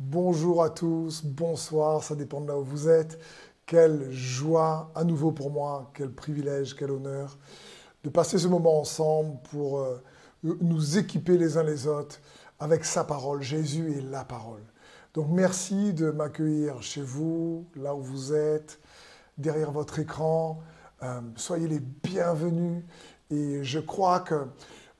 Bonjour à tous, bonsoir, ça dépend de là où vous êtes. Quelle joie à nouveau pour moi, quel privilège, quel honneur de passer ce moment ensemble pour euh, nous équiper les uns les autres avec sa parole. Jésus est la parole. Donc merci de m'accueillir chez vous, là où vous êtes, derrière votre écran. Euh, soyez les bienvenus. Et je crois que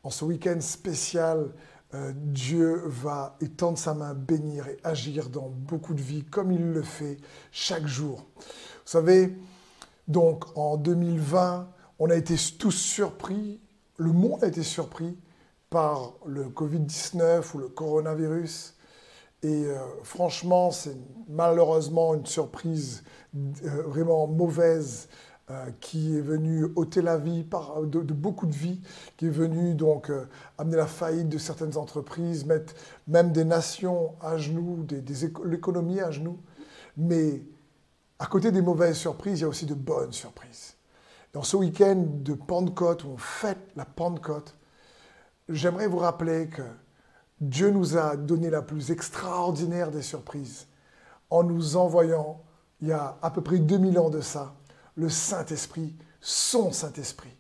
en ce week-end spécial, euh, Dieu va étendre sa main, bénir et agir dans beaucoup de vies comme il le fait chaque jour. Vous savez, donc en 2020, on a été tous surpris, le monde a été surpris par le Covid-19 ou le coronavirus. Et euh, franchement, c'est malheureusement une surprise euh, vraiment mauvaise euh, qui est venu ôter la vie de, beaucoup de vies, qui est venu donc euh, amener la faillite de certaines entreprises, mettre même des nations à genoux, des, l'économie à genoux. Mais à côté des mauvaises surprises, il y a aussi de bonnes surprises. Dans ce week-end de Pentecôte, où on fête la Pentecôte, j'aimerais vous rappeler que Dieu nous a donné la plus extraordinaire des surprises en nous envoyant, il y a à peu près 2000 ans de ça, le Saint-Esprit, son Saint-Esprit,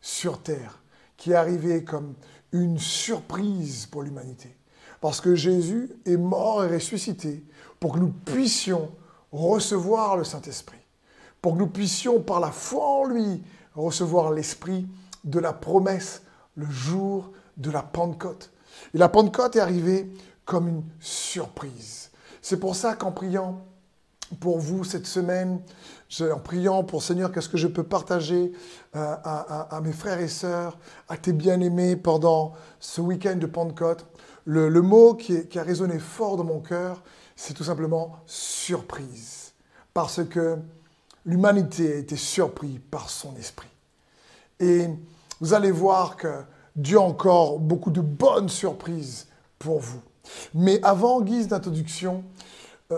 sur terre, qui est arrivé comme une surprise pour l'humanité. Parce que Jésus est mort et ressuscité pour que nous puissions recevoir le Saint-Esprit, pour que nous puissions, par la foi en lui, recevoir l'Esprit de la promesse le jour de la Pentecôte. Et la Pentecôte est arrivée comme une surprise. C'est pour ça qu'en priant pour vous cette semaine, en priant pour Seigneur, qu'est-ce que je peux partager euh, à, mes frères et sœurs, à tes bien-aimés pendant ce week-end de Pentecôte. Le, mot qui, qui, a résonné fort dans mon cœur, c'est tout simplement surprise. Parce que l'humanité a été surprise par son esprit. Et vous allez voir que Dieu a encore beaucoup de bonnes surprises pour vous. Mais avant, guise d'introduction,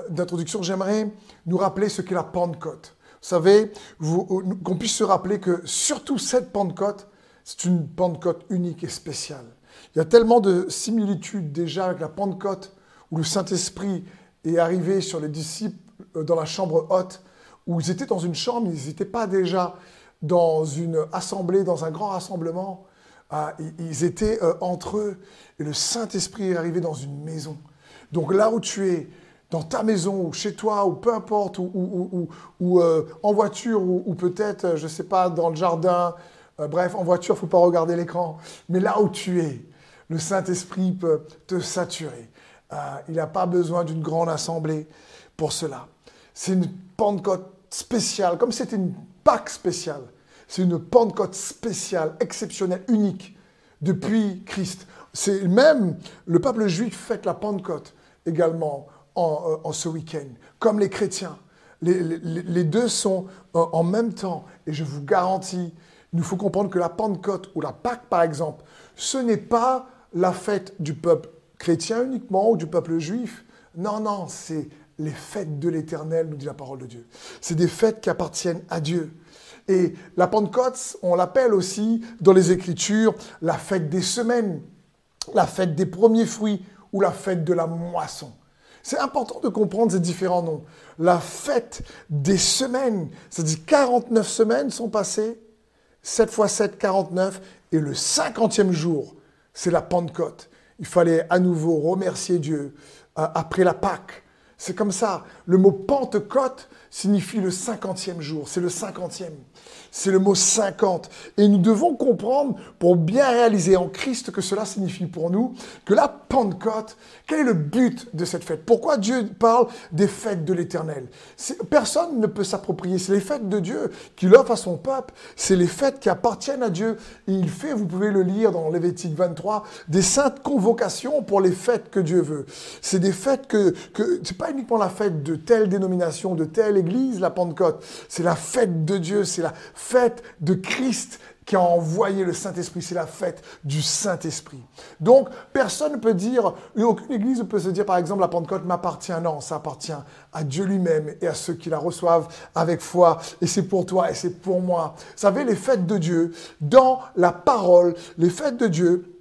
d'introduction, j'aimerais nous rappeler ce qu'est la Pentecôte. Vous savez, euh, qu'on puisse se rappeler que surtout cette Pentecôte, c'est une Pentecôte unique et spéciale. Il y a tellement de similitudes déjà avec la Pentecôte où le Saint-Esprit est arrivé sur les disciples euh, dans la chambre haute, où ils étaient dans une chambre, ils n'étaient pas déjà dans une assemblée, dans un grand rassemblement. Ah, ils étaient entre eux et le Saint-Esprit est arrivé dans une maison. Donc là où tu es, dans ta maison ou chez toi ou peu importe, ou, euh, en voiture ou, peut-être, euh, je ne sais pas, dans le jardin, euh, bref, en voiture, il ne faut pas regarder l'écran, mais là où tu es, le Saint-Esprit peut te saturer. il n'a pas besoin d'une grande assemblée pour cela. C'est une Pentecôte spéciale, comme c'était une Pâque spéciale. C'est une Pentecôte spéciale, exceptionnelle, unique depuis Christ. C'est même le peuple juif fête la Pentecôte également euh, en, ce week-end, comme les chrétiens. Les, deux sont euh, en même temps. Et je vous garantis, il nous faut comprendre que la Pentecôte ou la Pâque, par exemple, ce n'est pas la fête du peuple chrétien uniquement ou du peuple juif. Non, non, c'est les fêtes de l'éternel, nous dit la parole de Dieu. C'est des fêtes qui appartiennent à Dieu. Et la Pentecôte, on l'appelle aussi dans les Écritures la fête des semaines, la fête des premiers fruits ou la fête de la moisson. C'est important de comprendre ces différents noms. La fête des semaines, c'est-à-dire 49 semaines sont passées, 7 fois 7, 49, et le 50e jour, c'est la Pentecôte. Il fallait à nouveau remercier Dieu euh, après la Pâque. C'est comme ça. Le mot Pentecôte signifie le 50e jour. C'est le 50e c'est le mot 50. Et nous devons comprendre, pour bien réaliser en Christ que cela signifie pour nous, que la Pentecôte, quel est le but de cette fête? Pourquoi Dieu parle des fêtes de l'Éternel? Personne ne peut s'approprier. C'est les fêtes de Dieu qu'il offre à son peuple. C'est les fêtes qui appartiennent à Dieu. Et il fait, vous pouvez le lire dans Lévitique 23, des saintes convocations pour les fêtes que Dieu veut. C'est des fêtes que, que c'est pas uniquement la fête de telle dénomination, de telle église, la Pentecôte. C'est la fête de Dieu, c'est la fête de Christ qui a envoyé le Saint-Esprit, c'est la fête du Saint-Esprit. Donc, personne ne peut dire, aucune église ne peut se dire, par exemple, la Pentecôte m'appartient. Non, ça appartient à Dieu lui-même et à ceux qui la reçoivent avec foi. Et c'est pour toi et c'est pour moi. Vous savez, les fêtes de Dieu, dans la parole, les fêtes de Dieu,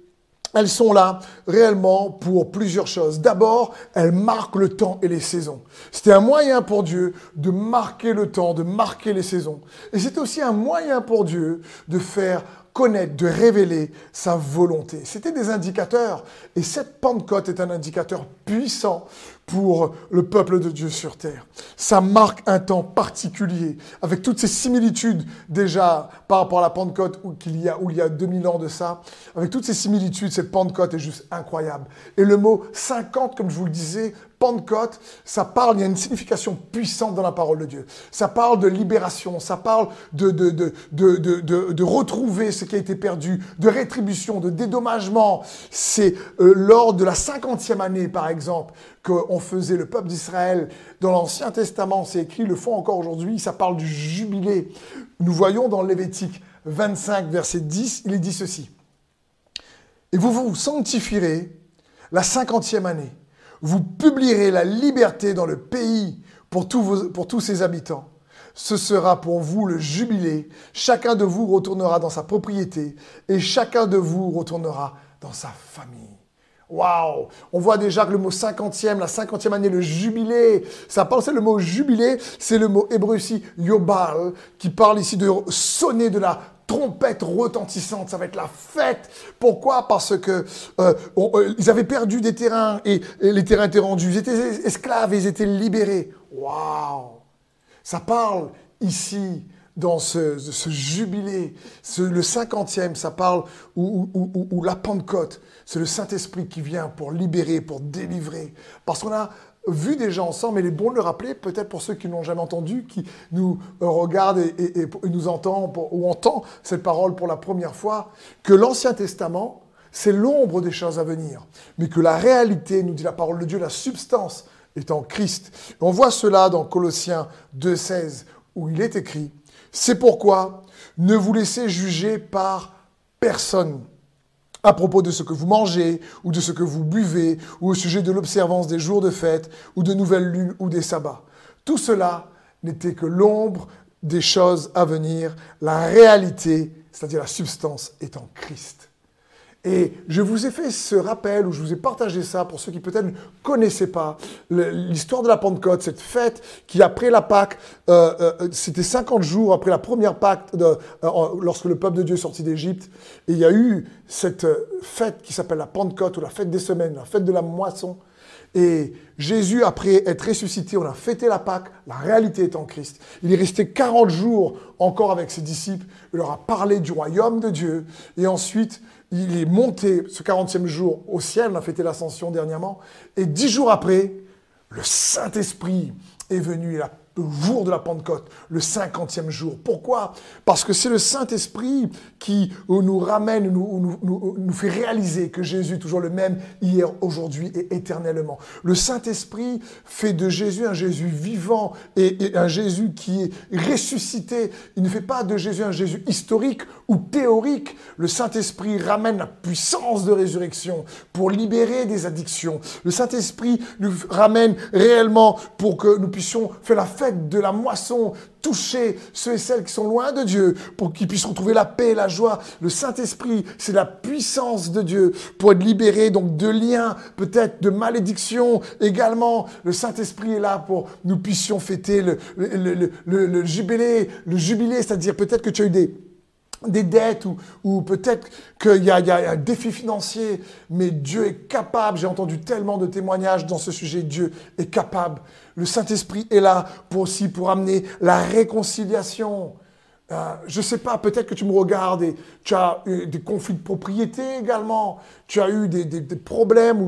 elles sont là réellement pour plusieurs choses. D'abord, elles marquent le temps et les saisons. C'était un moyen pour Dieu de marquer le temps, de marquer les saisons. Et c'est aussi un moyen pour Dieu de faire connaître, de révéler sa volonté. C'était des indicateurs. Et cette Pentecôte est un indicateur puissant pour le peuple de Dieu sur terre. Ça marque un temps particulier, avec toutes ces similitudes déjà par rapport à la Pentecôte où, il y a, où il y a 2000 ans de ça. Avec toutes ces similitudes, cette Pentecôte est juste incroyable. Et le mot 50, comme je vous le disais, Pentecôte, ça parle, il y a une signification puissante dans la parole de Dieu. Ça parle de libération, ça parle de, de, de, de, de retrouver ce qui a été perdu, de rétribution, de dédommagement. C'est euh, lors de la cinquantième année, par exemple, qu'on faisait le peuple d'Israël. Dans l'Ancien Testament, c'est écrit, le font encore aujourd'hui, ça parle du jubilé. Nous voyons dans Lévitique 25, verset 10, il est dit ceci. Et vous vous sanctifierez la cinquantième année vous publierez la liberté dans le pays pour tous, ses habitants. Ce sera pour vous le jubilé. Chacun de vous retournera dans sa propriété et chacun de vous retournera dans sa famille. Waouh On voit déjà que le mot cinquantième, la cinquantième année, le jubilé, ça parle, c'est le mot jubilé, c'est le mot hébreu ici, yobal, qui parle ici de sonner de la trompette retentissante, ça va être la fête. Pourquoi? Parce que euh, euh, ils avaient perdu des terrains et, les terrains étaient rendus. Ils étaient esclaves, ils étaient libérés. Waouh Ça parle ici dans ce, jubilé, le cinquantième, ça parle ou la Pentecôte. C'est le Saint-Esprit qui vient pour libérer, pour délivrer. Parce qu'on a vu déjà ensemble, mais il est bon de le rappeler, peut-être pour ceux qui n'ont jamais entendu, qui nous euh, regardent et, nous entendent ou entendent cette parole pour la première fois, que l'Ancien Testament, c'est l'ombre des choses à venir, mais que la réalité, nous dit la parole de Dieu, la substance est en Christ. on voit cela dans Colossiens 2.16, où il est écrit, c'est pourquoi ne vous laissez juger par personne à propos de ce que vous mangez ou de ce que vous buvez ou au sujet de l'observance des jours de fête ou de nouvelles lunes ou des sabbats. Tout cela n'était que l'ombre des choses à venir. La réalité, c'est-à-dire la substance, est en Christ. Et je vous ai fait ce rappel, ou je vous ai partagé ça pour ceux qui peut-être ne connaissaient pas l'histoire de la Pentecôte, cette fête qui, après la Pâque, euh, euh, c'était 50 jours après la première Pâque, de, euh, lorsque le peuple de Dieu est sorti d'Égypte. Et il y a eu cette fête qui s'appelle la Pentecôte, ou la fête des semaines, la fête de la moisson. Et Jésus, après être ressuscité, on a fêté la Pâque, la réalité est en Christ. Il est resté 40 jours encore avec ses disciples, il leur a parlé du royaume de Dieu, et ensuite, il est monté ce 40e jour au ciel, on a fêté l'ascension dernièrement, et dix jours après, le Saint-Esprit est venu, le jour de la Pentecôte, le cinquantième jour. Pourquoi? Parce que c'est le Saint-Esprit qui nous ramène, nous, nous, fait réaliser que Jésus est toujours le même hier, aujourd'hui et éternellement. Le Saint-Esprit fait de Jésus un Jésus vivant et, un Jésus qui est ressuscité. Il ne fait pas de Jésus un Jésus historique ou théorique. Le Saint-Esprit ramène la puissance de résurrection pour libérer des addictions. Le Saint-Esprit nous ramène réellement pour que nous puissions faire la fête de la moisson, toucher ceux et celles qui sont loin de Dieu pour qu'ils puissent retrouver la paix et la joie. Le Saint-Esprit, c'est la puissance de Dieu pour être libéré donc de liens, peut-être de malédictions également. Le Saint-Esprit est là pour nous puissions fêter le, jubilé, le jubilé, c'est-à-dire peut-être que tu as eu des des dettes ou, peut-être qu'il y, a un défi financier, mais Dieu est capable, j'ai entendu tellement de témoignages dans ce sujet, Dieu est capable. Le Saint-Esprit est là pour aussi pour amener la réconciliation. Euh, je ne sais pas, peut-être que tu me regardes et tu as eu des conflits de propriété également, tu as eu des, problèmes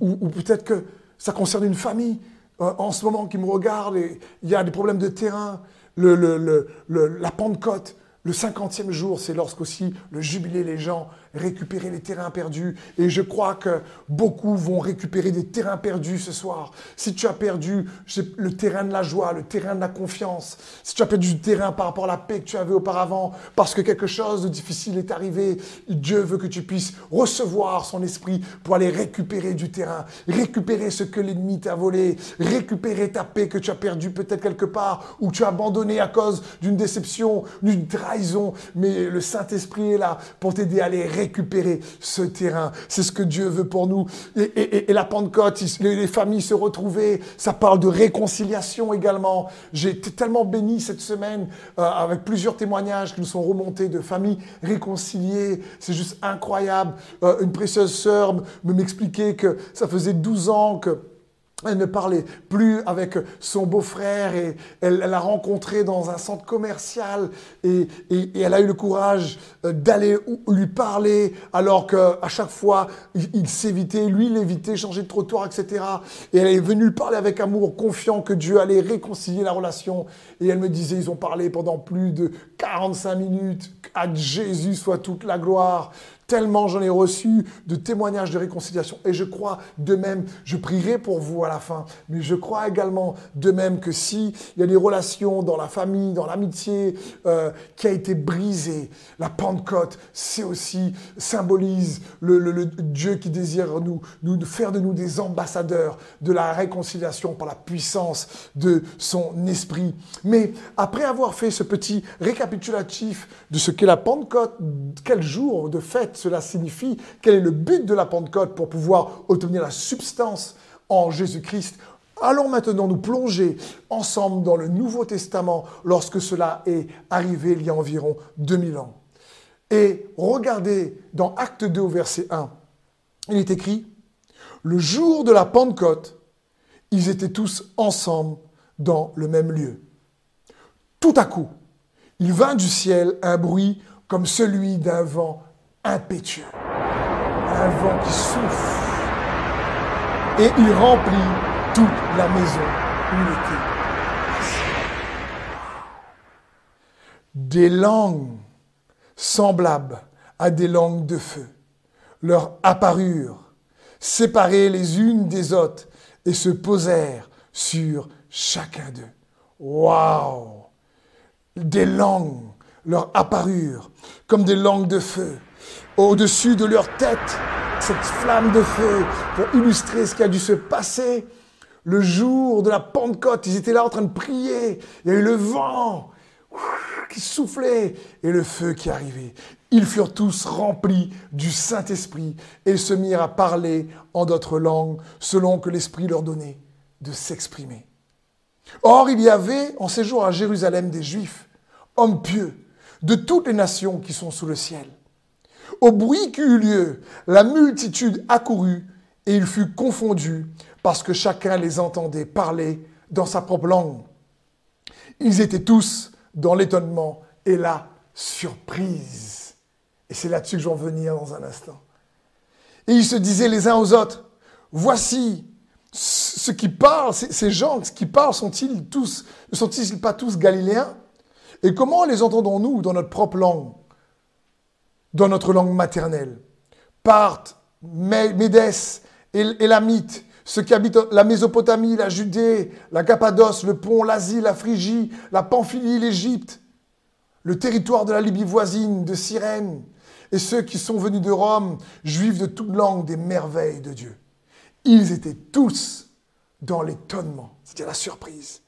ou, peut-être que ça concerne une famille euh, en ce moment qui me regarde et il y a des problèmes de terrain, la Pentecôte. Le cinquantième jour, c'est lorsqu'aussi le jubilé, les gens récupérer les terrains perdus. Et je crois que beaucoup vont récupérer des terrains perdus ce soir. Si tu as perdu le terrain de la joie, le terrain de la confiance, si tu as perdu du terrain par rapport à la paix que tu avais auparavant, parce que quelque chose de difficile est arrivé, Dieu veut que tu puisses recevoir son esprit pour aller récupérer du terrain, récupérer ce que l'ennemi t'a volé, récupérer ta paix que tu as perdue peut-être quelque part, ou tu as abandonné à cause d'une déception, d'une trahison. Mais le Saint-Esprit est là pour t'aider à aller récupérer récupérer ce terrain. C'est ce que Dieu veut pour nous. Et, la Pentecôte, les, familles se retrouver, ça parle de réconciliation également. J'ai été tellement béni cette semaine euh, avec plusieurs témoignages qui nous sont remontés de familles réconciliées. C'est juste incroyable. Euh, une précieuse sœur me m'expliquait que ça faisait 12 ans que elle ne parlait plus avec son beau-frère et elle l'a rencontré dans un centre commercial et, elle a eu le courage euh, d'aller lui parler alors qu'à chaque fois il, s'évitait, lui l'évitait, changeait de trottoir, etc. Et elle est venue lui parler avec amour, confiant que Dieu allait réconcilier la relation. Et elle me disait, ils ont parlé pendant plus de 45 minutes, à Jésus soit toute la gloire. Tellement j'en ai reçu de témoignages de réconciliation. Et je crois de même, je prierai pour vous à la fin, mais je crois également de même que si il y a des relations dans la famille, dans l'amitié euh, qui a été brisée, la Pentecôte, c'est aussi symbolise le, Dieu qui désire nous, nous faire de nous des ambassadeurs de la réconciliation par la puissance de son esprit. Mais après avoir fait ce petit récapitulatif de ce qu'est la Pentecôte, quel jour de fête cela signifie, quel est le but de la Pentecôte pour pouvoir obtenir la substance en Jésus-Christ. Allons maintenant nous plonger ensemble dans le Nouveau Testament lorsque cela est arrivé il y a environ 2000 ans. Et regardez dans Acte 2 au verset 1, il est écrit, le jour de la Pentecôte, ils étaient tous ensemble dans le même lieu. Tout à coup, il vint du ciel un bruit comme celui d'un vent impétueux, un vent qui souffle, et il remplit toute la maison où il Des langues semblables à des langues de feu leur apparurent, séparées les unes des autres, et se posèrent sur chacun d'eux. Waouh Des langues leur apparurent comme des langues de feu au-dessus de leur tête, cette flamme de feu, pour illustrer ce qui a dû se passer le jour de la Pentecôte. Ils étaient là en train de prier. Il y a eu le vent qui soufflait et le feu qui arrivait. Ils furent tous remplis du Saint-Esprit et se mirent à parler en d'autres langues selon que l'Esprit leur donnait de s'exprimer. Or, il y avait en séjour à Jérusalem des Juifs, hommes pieux, de toutes les nations qui sont sous le ciel. Au bruit qui eut lieu, la multitude accourut et il fut confondu parce que chacun les entendait parler dans sa propre langue. Ils étaient tous dans l'étonnement et la surprise. Et c'est là-dessus que je vais venir dans un instant. Et ils se disaient les uns aux autres, voici ceux qui parlent, ces gens qui parlent sont-ils tous, ne sont-ils pas tous galiléens? Et comment les entendons-nous dans notre propre langue? Dans notre langue maternelle. Parthes, Médès, Élamite, ceux qui habitent la Mésopotamie, la Judée, la Cappadoce, le Pont, l'Asie, la Phrygie, la Pamphylie, l'Égypte, le territoire de la Libye voisine, de Cyrène, et ceux qui sont venus de Rome, juifs de toute langue, des merveilles de Dieu. Ils étaient tous dans l'étonnement, c'était la surprise.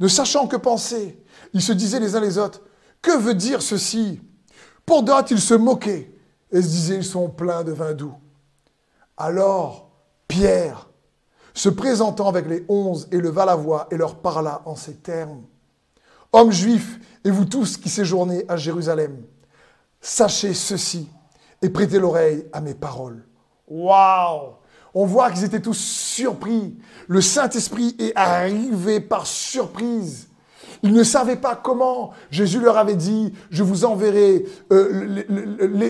Ne sachant que penser, ils se disaient les uns les autres, que veut dire ceci? Pour d'autres, ils se moquaient et se disaient, ils sont pleins de vin doux. Alors, Pierre, se présentant avec les onze, éleva la voix et leur parla en ces termes. Hommes juifs, et vous tous qui séjournez à Jérusalem, sachez ceci et prêtez l'oreille à mes paroles. Waouh On voit qu'ils étaient tous surpris. Le Saint-Esprit est arrivé par surprise. Ils ne savaient pas comment. Jésus leur avait dit, je vous enverrai euh,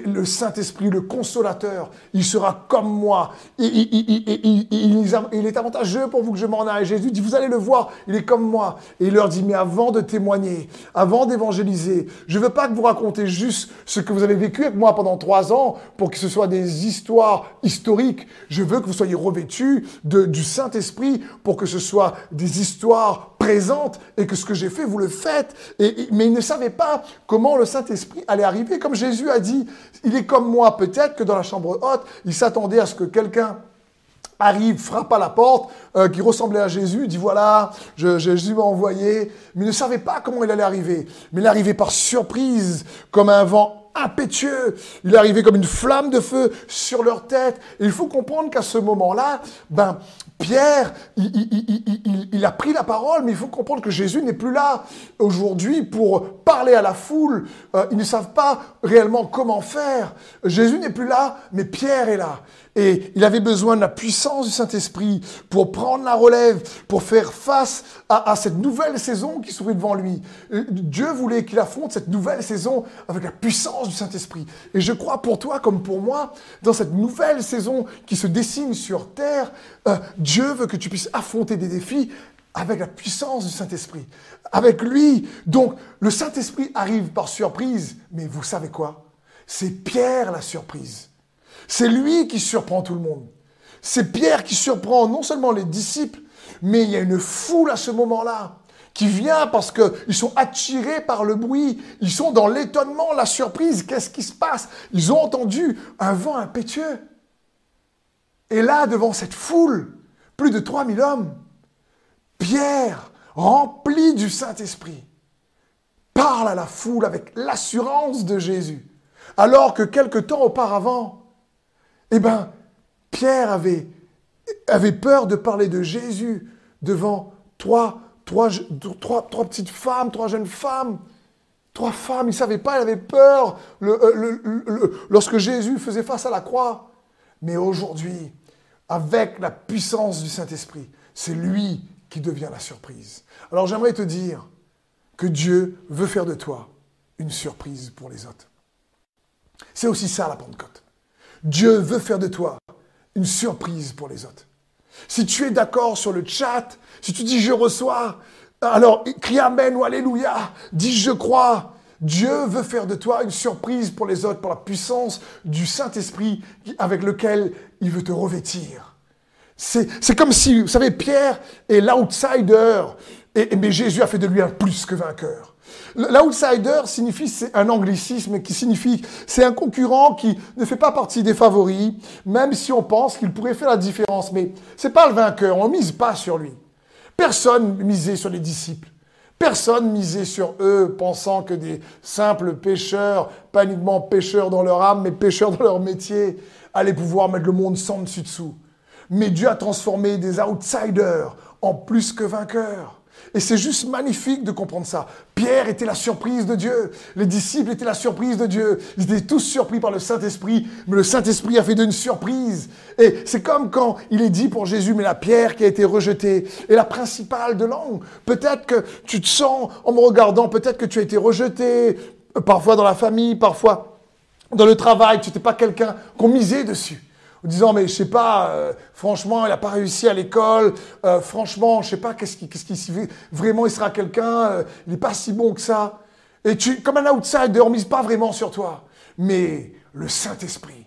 le, Saint-Esprit, le consolateur. Il sera comme moi. il est avantageux pour vous que je m'en aille. Jésus dit, vous allez le voir, il est comme moi. Et il leur dit, mais avant de témoigner, avant d'évangéliser, je ne veux pas que vous racontez juste ce que vous avez vécu avec moi pendant trois ans pour que ce soit des histoires historiques. Je veux que vous soyez revêtus du Saint-Esprit pour que ce soit des histoires présentes et que ce que j'ai fait vous le faites. Mais ils ne savaient pas comment le Saint-Esprit allait arriver. Comme Jésus a dit, il est comme moi. Peut-être que dans la chambre haute, il s'attendait à ce que quelqu'un arrive, frappe à la porte, euh, qui ressemblait à Jésus, dit voilà, Jésus m'a envoyé, mais il ne savait pas comment il allait arriver. Mais il arrivait par surprise, comme un vent impétueux. Il arrivé comme une flamme de feu sur leur tête. Et il faut comprendre qu'à ce moment-là, ben, Pierre, il, a pris la parole, mais il faut comprendre que Jésus n'est plus là aujourd'hui pour parler à la foule. Euh, ils ne savent pas réellement comment faire. Jésus n'est plus là, mais Pierre est là. Et il avait besoin de la puissance du Saint-Esprit pour prendre la relève, pour faire face à, cette nouvelle saison qui s'ouvrait devant lui. Euh, Dieu voulait qu'il affronte cette nouvelle saison avec la puissance du Saint-Esprit. Et je crois pour toi comme pour moi, dans cette nouvelle saison qui se dessine sur terre, euh, Dieu veut que tu puisses affronter des défis avec la puissance du Saint-Esprit. Avec lui. Donc, le Saint-Esprit arrive par surprise. Mais vous savez quoi? C'est Pierre la surprise. C'est lui qui surprend tout le monde. C'est Pierre qui surprend non seulement les disciples, mais il y a une foule à ce moment-là qui vient parce qu'ils sont attirés par le bruit, ils sont dans l'étonnement, la surprise, qu'est-ce qui se passe? Ils ont entendu un vent impétueux. Et là, devant cette foule, plus de 3000 hommes, Pierre, rempli du Saint-Esprit, parle à la foule avec l'assurance de Jésus. Alors que quelque temps auparavant, eh bien, Pierre avait, peur de parler de Jésus devant trois petites femmes, trois jeunes femmes. Trois femmes, il ne savait pas, il avait peur euh, lorsque Jésus faisait face à la croix. Mais aujourd'hui, avec la puissance du Saint-Esprit, c'est lui qui devient la surprise. Alors j'aimerais te dire que Dieu veut faire de toi une surprise pour les autres. C'est aussi ça la Pentecôte. Dieu veut faire de toi une surprise pour les autres. Si tu es d'accord sur le chat, si tu dis je reçois, alors crie Amen ou Alléluia, dis je crois. Dieu veut faire de toi une surprise pour les autres, pour la puissance du Saint-Esprit avec lequel il veut te revêtir. C'est comme si, vous savez, Pierre est l'outsider, et, mais Jésus a fait de lui un plus que vainqueur. L'outsider signifie, c'est un anglicisme qui signifie, c'est un concurrent qui ne fait pas partie des favoris, même si on pense qu'il pourrait faire la différence. Mais c'est pas le vainqueur, on mise pas sur lui. Personne misait sur les disciples. Personne misait sur eux, pensant que des simples pêcheurs, pas uniquement pêcheurs dans leur âme, mais pêcheurs dans leur métier, allaient pouvoir mettre le monde sans dessus-dessous. Mais Dieu a transformé des outsiders en plus que vainqueurs. Et c'est juste magnifique de comprendre ça. Pierre était la surprise de Dieu. Les disciples étaient la surprise de Dieu. Ils étaient tous surpris par le Saint-Esprit, mais le Saint-Esprit a fait d'une surprise. Et c'est comme quand il est dit pour Jésus, mais la pierre qui a été rejetée est la principale de langue. Peut-être que tu te sens, en me regardant, peut-être que tu as été rejeté, parfois dans la famille, parfois dans le travail, tu n'étais pas quelqu'un qu'on misait dessus en disant mais je sais pas, euh, franchement il n'a pas réussi à l'école, euh, franchement je sais pas qu'est-ce qui, qu'est-ce qui vraiment il sera quelqu'un, euh, il n'est pas si bon que ça. Et tu, comme un outsider, on mise pas vraiment sur toi. Mais le Saint-Esprit,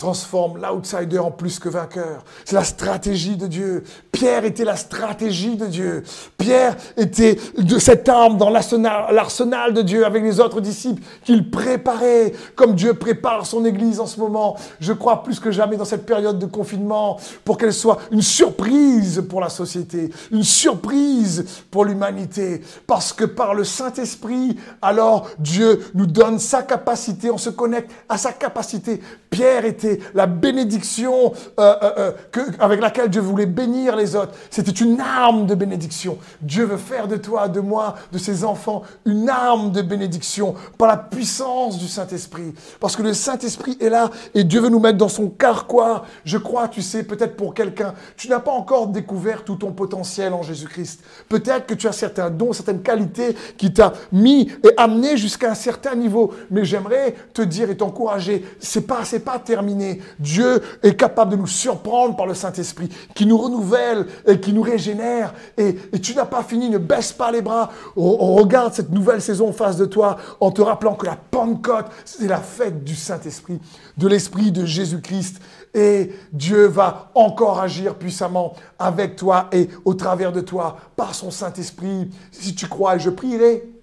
transforme l'outsider en plus que vainqueur. C'est la stratégie de Dieu. Pierre était la stratégie de Dieu. Pierre était de cette arme dans l'arsenal de Dieu avec les autres disciples qu'il préparait, comme Dieu prépare son Église en ce moment. Je crois plus que jamais dans cette période de confinement pour qu'elle soit une surprise pour la société, une surprise pour l'humanité. Parce que par le Saint-Esprit, alors Dieu nous donne sa capacité, on se connecte à sa capacité. Pierre était la bénédiction euh, euh, euh, avec laquelle Dieu voulait bénir les autres. C'était une arme de bénédiction. Dieu veut faire de toi, de moi, de ses enfants, une arme de bénédiction par la puissance du Saint-Esprit. Parce que le Saint-Esprit est là et Dieu veut nous mettre dans son carquois. Je crois, tu sais, peut-être pour quelqu'un, tu n'as pas encore découvert tout ton potentiel en Jésus-Christ. Peut-être que tu as certains dons, certaines qualités qui t'a mis et amené jusqu'à un certain niveau. Mais j'aimerais te dire et t'encourager, c'est pas, c'est pas terminé Dieu est capable de nous surprendre par le Saint-Esprit, qui nous renouvelle et qui nous régénère. Et, tu n'as pas fini, ne baisse pas les bras. Regarde cette nouvelle saison en face de toi en te rappelant que la Pentecôte, c'est la fête du Saint-Esprit, de l'Esprit de Jésus-Christ. Et Dieu va encore agir puissamment avec toi et au travers de toi par son Saint-Esprit. Si tu crois, et je prierai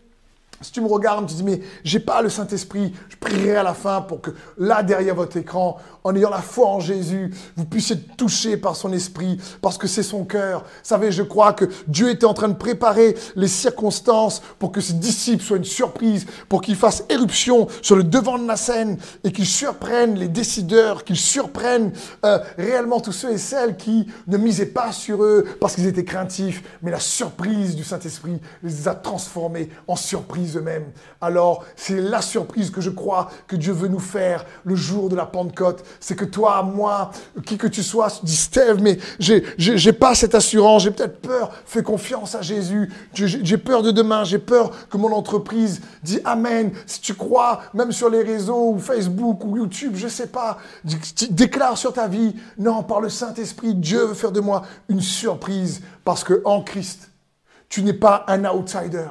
Si tu me regardes, tu dis, mais j'ai pas le Saint-Esprit, je prierai à la fin pour que là, derrière votre écran, en ayant la foi en Jésus, vous puissiez être touché par son esprit, parce que c'est son cœur. Vous savez, je crois que Dieu était en train de préparer les circonstances pour que ses disciples soient une surprise, pour qu'ils fassent éruption sur le devant de la scène et qu'ils surprennent les décideurs, qu'ils surprennent euh, réellement tous ceux et celles qui ne misaient pas sur eux parce qu'ils étaient craintifs, mais la surprise du Saint-Esprit les a transformés en surprise eux-mêmes. Alors, c'est la surprise que je crois que Dieu veut nous faire le jour de la Pentecôte. C'est que toi, moi, qui que tu sois, dis Steve, mais j'ai, pas cette assurance, j'ai peut-être peur. Fais confiance à Jésus. J'ai, peur de demain, j'ai peur que mon entreprise dise Amen. Si tu crois, même sur les réseaux, ou Facebook, ou YouTube, je sais pas, déclare sur ta vie, non, par le Saint-Esprit, Dieu veut faire de moi une surprise parce que en Christ, tu n'es pas un outsider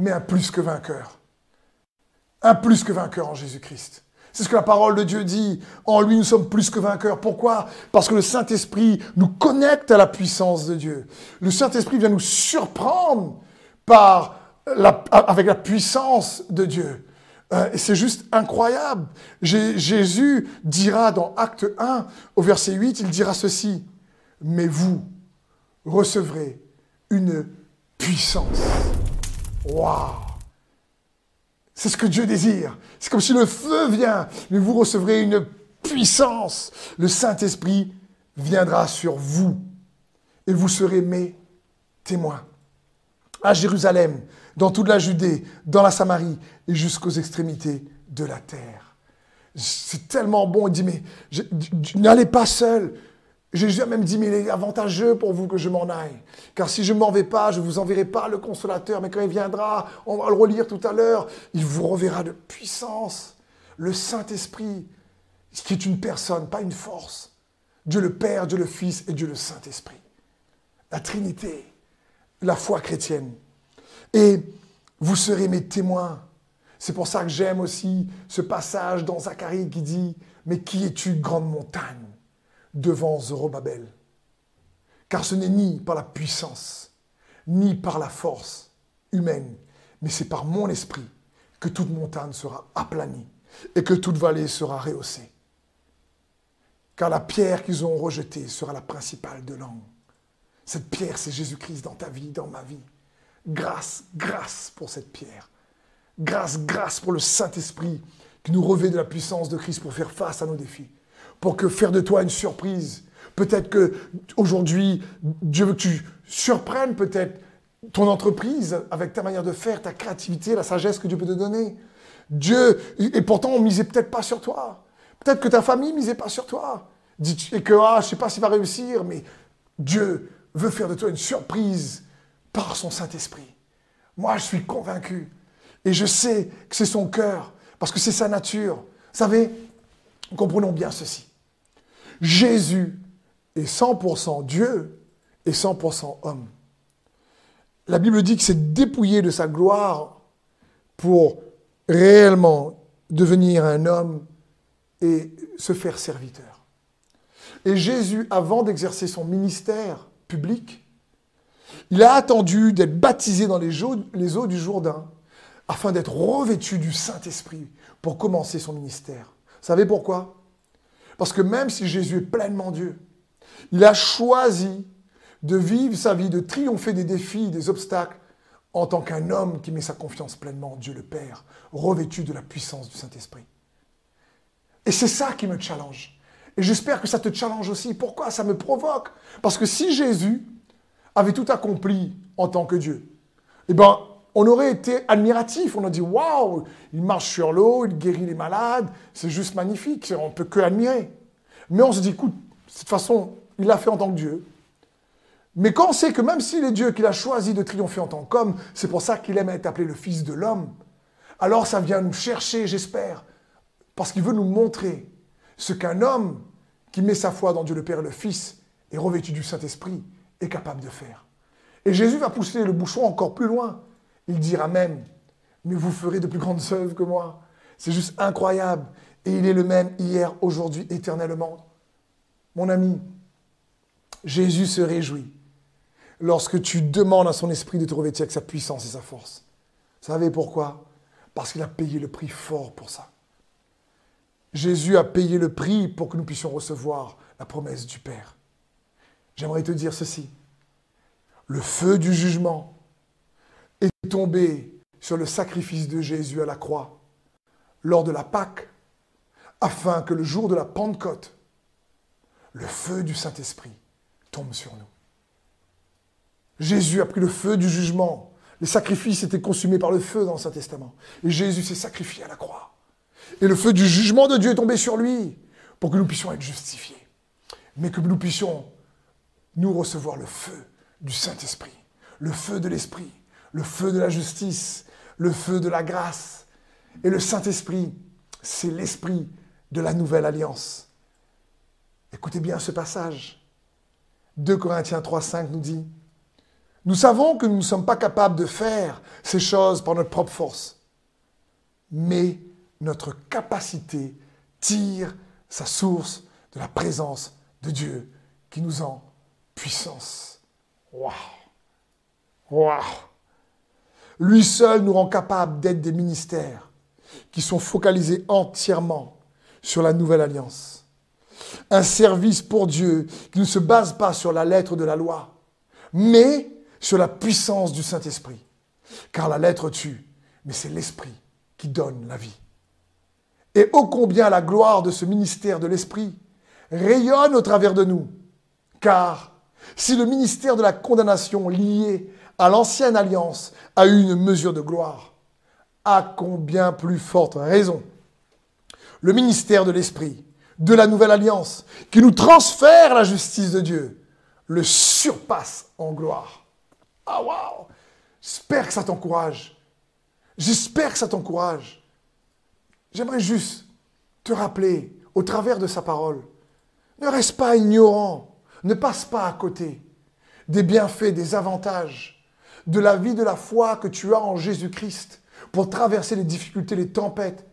mais un plus que vainqueur. Un plus que vainqueur en Jésus-Christ. C'est ce que la parole de Dieu dit. En lui, nous sommes plus que vainqueurs. Pourquoi? Parce que le Saint-Esprit nous connecte à la puissance de Dieu. Le Saint-Esprit vient nous surprendre avec la puissance de Dieu. Euh, c'est juste incroyable. Jésus dira dans Acte 1, au verset 8, il dira ceci. Mais vous recevrez une puissance Waouh C'est ce que Dieu désire. C'est comme si le feu vient, mais vous recevrez une puissance. Le Saint-Esprit viendra sur vous et vous serez mes témoins. À Jérusalem, dans toute la Judée, dans la Samarie et jusqu'aux extrémités de la terre. C'est tellement bon. Il dit, mais n'allez pas seul. Jésus a même dit, mais il est avantageux pour vous que je m'en aille. Car si je ne m'en vais pas, je ne vous enverrai pas le consolateur, mais quand il viendra, on va le relire tout à l'heure, il vous reverra de puissance. Le Saint-Esprit, qui est une personne, pas une force. Dieu le Père, Dieu le Fils et Dieu le Saint-Esprit. La Trinité, la foi chrétienne. Et vous serez mes témoins. C'est pour ça que j'aime aussi ce passage dans Zacharie qui dit, mais qui es-tu, grande montagne? Devant Zorobabel. Car ce n'est ni par la puissance, ni par la force humaine, mais c'est par mon esprit que toute montagne sera aplanie et que toute vallée sera rehaussée. Car la pierre qu'ils ont rejetée sera la principale de l'angle. Cette pierre, c'est Jésus-Christ dans ta vie, dans ma vie. Grâce, grâce pour cette pierre. Grâce, grâce pour le Saint-Esprit qui nous revêt de la puissance de Christ pour faire face à nos défis pour que faire de toi une surprise. Peut-être que aujourd'hui, Dieu veut que tu surprennes peut-être ton entreprise avec ta manière de faire, ta créativité, la sagesse que Dieu peut te donner. Dieu, et pourtant on misait peut-être pas sur toi. Peut-être que ta famille misait pas sur toi. Et que, ah, je sais pas s'il va réussir, mais Dieu veut faire de toi une surprise par son Saint-Esprit. Moi, je suis convaincu. Et je sais que c'est son cœur, parce que c'est sa nature. Vous savez, comprenons bien ceci. Jésus est 100% Dieu et 100% homme. La Bible dit que c'est dépouillé de sa gloire pour réellement devenir un homme et se faire serviteur. Et Jésus, avant d'exercer son ministère public, il a attendu d'être baptisé dans les eaux, les eaux du Jourdain afin d'être revêtu du Saint-Esprit pour commencer son ministère. Vous savez pourquoi? Parce que même si Jésus est pleinement Dieu, il a choisi de vivre sa vie, de triompher des défis, des obstacles, en tant qu'un homme qui met sa confiance pleinement en Dieu le Père, revêtu de la puissance du Saint-Esprit. Et c'est ça qui me challenge. Et j'espère que ça te challenge aussi. Pourquoi Ça me provoque? Parce que si Jésus avait tout accompli en tant que Dieu, eh bien, on aurait été admiratif. On a dit waouh, il marche sur l'eau, il guérit les malades, c'est juste magnifique, on ne peut que admirer. Mais on se dit écoute, de toute façon, il l'a fait en tant que Dieu. Mais quand on sait que même s'il est Dieu, qu'il a choisi de triompher en tant qu'homme, c'est pour ça qu'il aime être appelé le Fils de l'homme, alors ça vient nous chercher, j'espère, parce qu'il veut nous montrer ce qu'un homme qui met sa foi dans Dieu le Père et le Fils et revêtu du Saint-Esprit est capable de faire. Et Jésus va pousser le bouchon encore plus loin. Il dira même, mais vous ferez de plus grandes œuvres que moi. C'est juste incroyable. Et il est le même hier, aujourd'hui, éternellement. Mon ami, Jésus se réjouit lorsque tu demandes à son esprit de te revêtir avec sa puissance et sa force. savez pourquoi? Parce qu'il a payé le prix fort pour ça. Jésus a payé le prix pour que nous puissions recevoir la promesse du Père. J'aimerais te dire ceci. Le feu du jugement est tombé sur le sacrifice de Jésus à la croix lors de la Pâque, afin que le jour de la Pentecôte, le feu du Saint-Esprit tombe sur nous. Jésus a pris le feu du jugement. Les sacrifices étaient consumés par le feu dans l'Ancien Testament. Et Jésus s'est sacrifié à la croix. Et le feu du jugement de Dieu est tombé sur lui pour que nous puissions être justifiés. Mais que nous puissions nous recevoir le feu du Saint-Esprit, le feu de l'Esprit, le feu de la justice, le feu de la grâce. Et le Saint-Esprit, c'est l'Esprit de la nouvelle alliance. Écoutez bien ce passage. 2 Corinthiens 3, 5 nous dit, nous savons que nous ne sommes pas capables de faire ces choses par notre propre force, mais notre capacité tire sa source de la présence de Dieu qui nous en puissance. Waouh! Waouh! Lui seul nous rend capables d'être des ministères qui sont focalisés entièrement sur la nouvelle alliance. Un service pour Dieu qui ne se base pas sur la lettre de la loi, mais sur la puissance du Saint-Esprit. Car la lettre tue, mais c'est l'Esprit qui donne la vie. Et ô combien la gloire de ce ministère de l'Esprit rayonne au travers de nous. Car si le ministère de la condamnation lié à l'ancienne alliance a eu une mesure de gloire, à combien plus forte raison le ministère de l'Esprit, de la nouvelle alliance, qui nous transfère la justice de Dieu, le surpasse en gloire. Ah waouh J'espère que ça t'encourage. J'espère que ça t'encourage. J'aimerais juste te rappeler, au travers de sa parole, ne reste pas ignorant, ne passe pas à côté des bienfaits, des avantages, de la vie de la foi que tu as en Jésus-Christ pour traverser les difficultés, les tempêtes,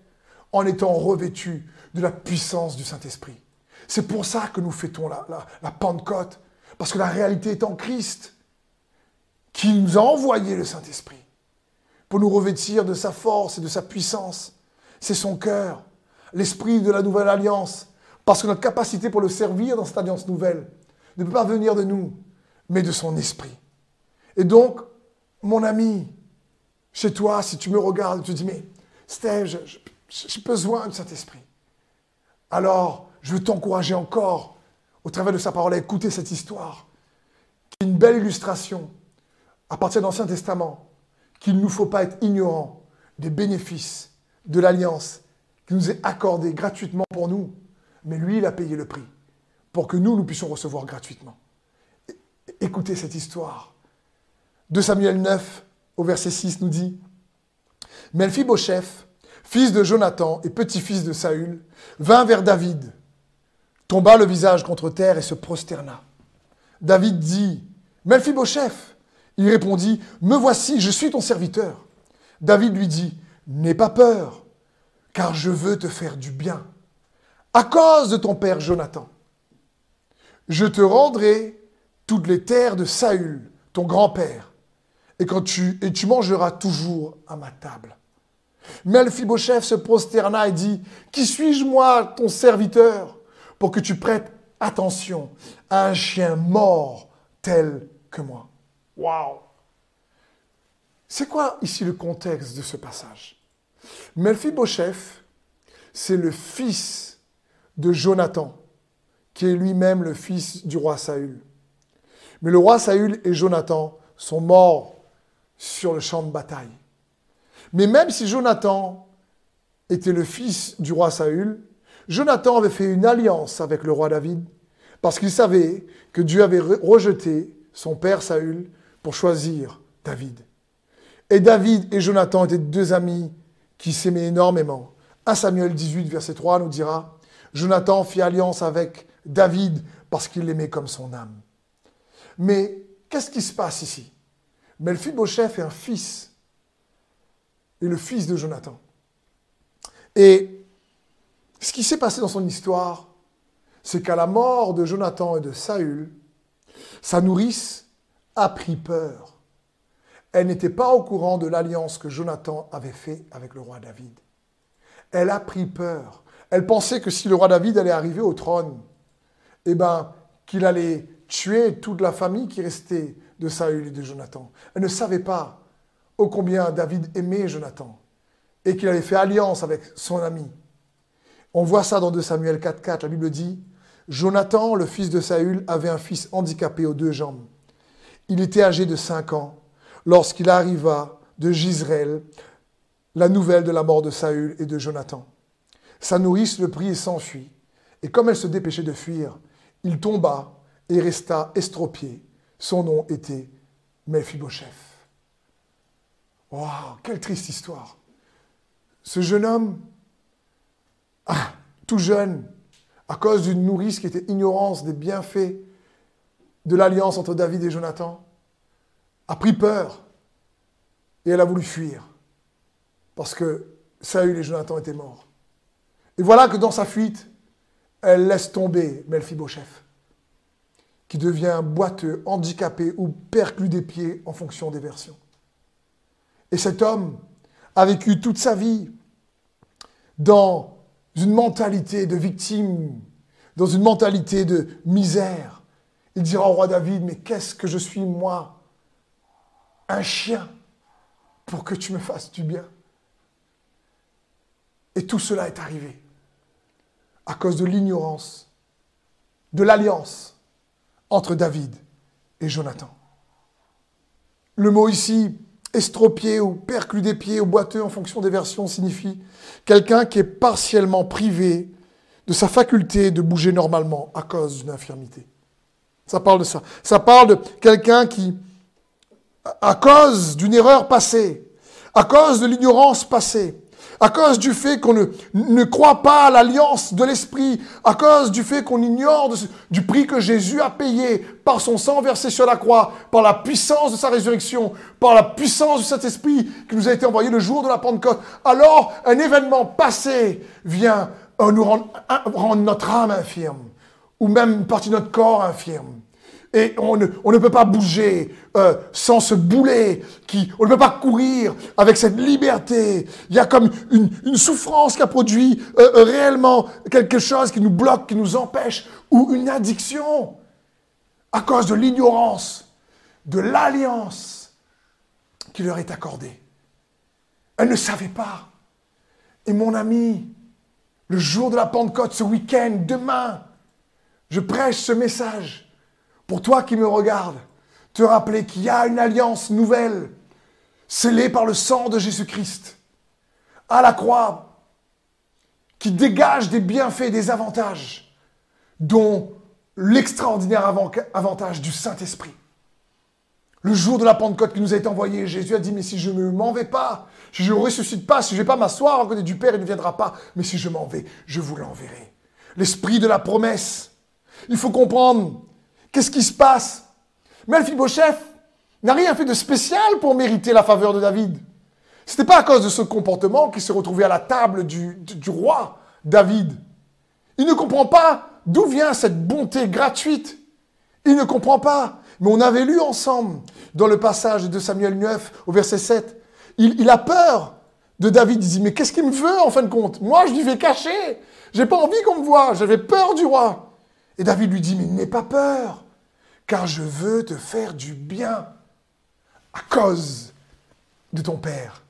en étant revêtu de la puissance du Saint-Esprit. C'est pour ça que nous fêtons la, la Pentecôte, parce que la réalité est en Christ qui nous a envoyé le Saint-Esprit pour nous revêtir de sa force et de sa puissance. C'est son cœur, l'esprit de la nouvelle alliance, parce que notre capacité pour le servir dans cette alliance nouvelle ne peut pas venir de nous, mais de son esprit. Et donc, mon ami, chez toi, si tu me regardes, tu te dis, mais Steve, j'ai besoin du Saint-Esprit. Alors, je veux t'encourager encore, au travers de sa parole, à écouter cette histoire, qui est une belle illustration à partir de l'Ancien Testament qu'il ne nous faut pas être ignorants des bénéfices de l'alliance qui nous est accordée gratuitement pour nous, mais lui, il a payé le prix pour que nous, nous puissions recevoir gratuitement. Écoutez cette histoire. De Samuel 9, au verset 6, nous dit Melphibosheth, fils de Jonathan et petit-fils de Saül, vint vers David, tomba le visage contre terre et se prosterna. David dit Melphibosheth, il répondit, Me voici, je suis ton serviteur. David lui dit, N'aie pas peur, car je veux te faire du bien, à cause de ton père Jonathan. Je te rendrai toutes les terres de Saül, ton grand-père, et, quand tu, et tu mangeras toujours à ma table. Melphibosheth se prosterna et dit, Qui suis-je moi, ton serviteur, pour que tu prêtes attention à un chien mort tel que moi? Waouh C'est quoi ici le contexte de ce passage? Melphibosheth, c'est le fils de Jonathan, qui est lui-même le fils du roi Saül. Mais le roi Saül et Jonathan sont morts sur le champ de bataille. Mais même si Jonathan était le fils du roi Saül, Jonathan avait fait une alliance avec le roi David parce qu'il savait que Dieu avait rejeté son père Saül pour choisir David. Et David et Jonathan étaient deux amis qui s'aimaient énormément. 1 Samuel 18, verset 3 nous dira, Jonathan fit alliance avec David parce qu'il l'aimait comme son âme. Mais qu'est-ce qui se passe ici? Melphibosheth est un fils, et le fils de Jonathan. Et ce qui s'est passé dans son histoire, c'est qu'à la mort de Jonathan et de Saül, sa nourrice a pris peur. elle n'était pas au courant de l'alliance que Jonathan avait fait avec le roi David. Elle a pris peur. Elle pensait que si le roi David allait arriver au trône, eh ben, qu'il allait tuer toute la famille qui restait de Saül et de Jonathan. Elle ne savait pas ô combien David aimait Jonathan et qu'il avait fait alliance avec son ami. On voit ça dans 2 Samuel 4.4. La Bible dit, Jonathan, le fils de Saül, avait un fils handicapé aux deux jambes. Il était âgé de cinq ans lorsqu'il arriva de Gisraël la nouvelle de la mort de Saül et de Jonathan. Sa nourrice le prit et s'enfuit. Et comme elle se dépêchait de fuir, il tomba et resta estropié. Son nom était Mephibosheth. Waouh, quelle triste histoire. Ce jeune homme, ah, tout jeune, à cause d'une nourrice qui était ignorance des bienfaits de l'alliance entre David et Jonathan, a pris peur et elle a voulu fuir parce que Saül et Jonathan étaient morts. Et voilà que dans sa fuite, elle laisse tomber Mephibosheth, qui devient boiteux, handicapé ou perclus des pieds en fonction des versions. Et cet homme a vécu toute sa vie dans une mentalité de victime, dans une mentalité de misère. Il dira au roi David, mais qu'est-ce que je suis moi Un chien pour que tu me fasses du bien? Et tout cela est arrivé à cause de l'ignorance, de l'alliance entre David et Jonathan. Le mot ici, estropié ou perclus des pieds ou boiteux en fonction des versions signifie quelqu'un qui est partiellement privé de sa faculté de bouger normalement à cause d'une infirmité. Ça parle de ça. Ça parle de quelqu'un qui, à cause d'une erreur passée, à cause de l'ignorance passée, à cause du fait qu'on ne, ne croit pas à l'alliance de l'Esprit, à cause du fait qu'on ignore du prix que Jésus a payé par son sang versé sur la croix, par la puissance de sa résurrection, par la puissance de cet Esprit qui nous a été envoyé le jour de la Pentecôte, alors un événement passé vient euh, nous rendre, rendre notre âme infirme, ou même une partie de notre corps infirme et on ne, peut pas bouger euh, sans se bouler, qui, on ne peut pas courir avec cette liberté. Il y a comme une, souffrance qui a produit euh, euh, réellement quelque chose qui nous bloque, qui nous empêche, ou une addiction à cause de l'ignorance, de l'alliance qui leur est accordée. Elle ne savait pas. Et mon ami, le jour de la Pentecôte, ce week-end, demain, je prêche ce message pour toi qui me regardes, te rappeler qu'il y a une alliance nouvelle, scellée par le sang de Jésus-Christ, à la croix, qui dégage des bienfaits, des avantages, dont l'extraordinaire avantage du Saint-Esprit. Le jour de la Pentecôte qui nous a été envoyé, Jésus a dit, mais si je ne m'en vais pas, si je ne ressuscite pas, si je ne vais pas m'asseoir à côté du Père, il ne viendra pas, mais si je m'en vais, je vous l'enverrai. L'esprit de la promesse. Il faut comprendre Qu'est-ce qui se passe? Mephibosheth n'a rien fait de spécial pour mériter la faveur de David. Ce n'était pas à cause de ce comportement qu'il s'est retrouvé à la table du, roi David. Il ne comprend pas d'où vient cette bonté gratuite. Il ne comprend pas. Mais on avait lu ensemble dans le passage de Samuel 9 au verset 7. Il, il a peur de David. Il dit, mais qu'est-ce qu'il me veut en fin de compte? Moi, je lui vais cacher. J'ai pas envie qu'on me voie. J'avais peur du roi. Et David lui dit, mais n'aie pas peur, car je veux te faire du bien à cause de ton père,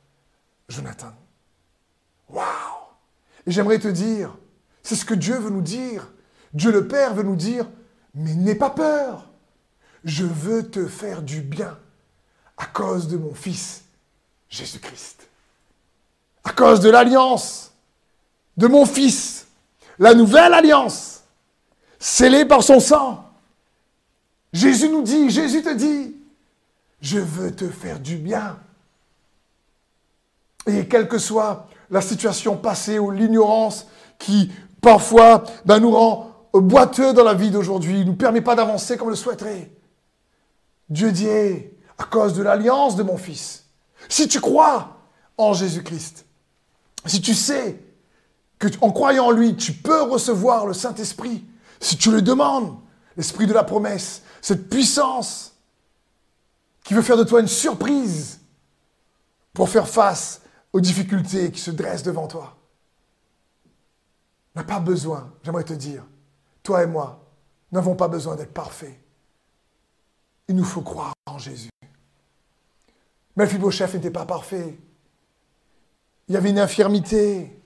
Jonathan. Waouh Et j'aimerais te dire, c'est ce que Dieu veut nous dire. Dieu le Père veut nous dire, mais n'aie pas peur. Je veux te faire du bien à cause de mon Fils, Jésus-Christ. À cause de l'alliance de mon Fils, la nouvelle alliance scellé par son sang. Jésus nous dit, Jésus te dit, je veux te faire du bien. Et quelle que soit la situation passée ou l'ignorance qui parfois ben, nous rend boiteux dans la vie d'aujourd'hui, ne nous permet pas d'avancer comme le souhaiterait. Dieu dit, à cause de l'alliance de mon Fils, si tu crois en Jésus-Christ, si tu sais que en croyant en lui, tu peux recevoir le Saint-Esprit, si tu le demandes, l'esprit de la promesse, cette puissance qui veut faire de toi une surprise, pour faire face aux difficultés qui se dressent devant toi. N'a pas besoin, j'aimerais te dire, toi et moi, n'avons pas besoin d'être parfaits. Il nous faut croire en Jésus. chef n'était pas parfait. Il y avait une infirmité.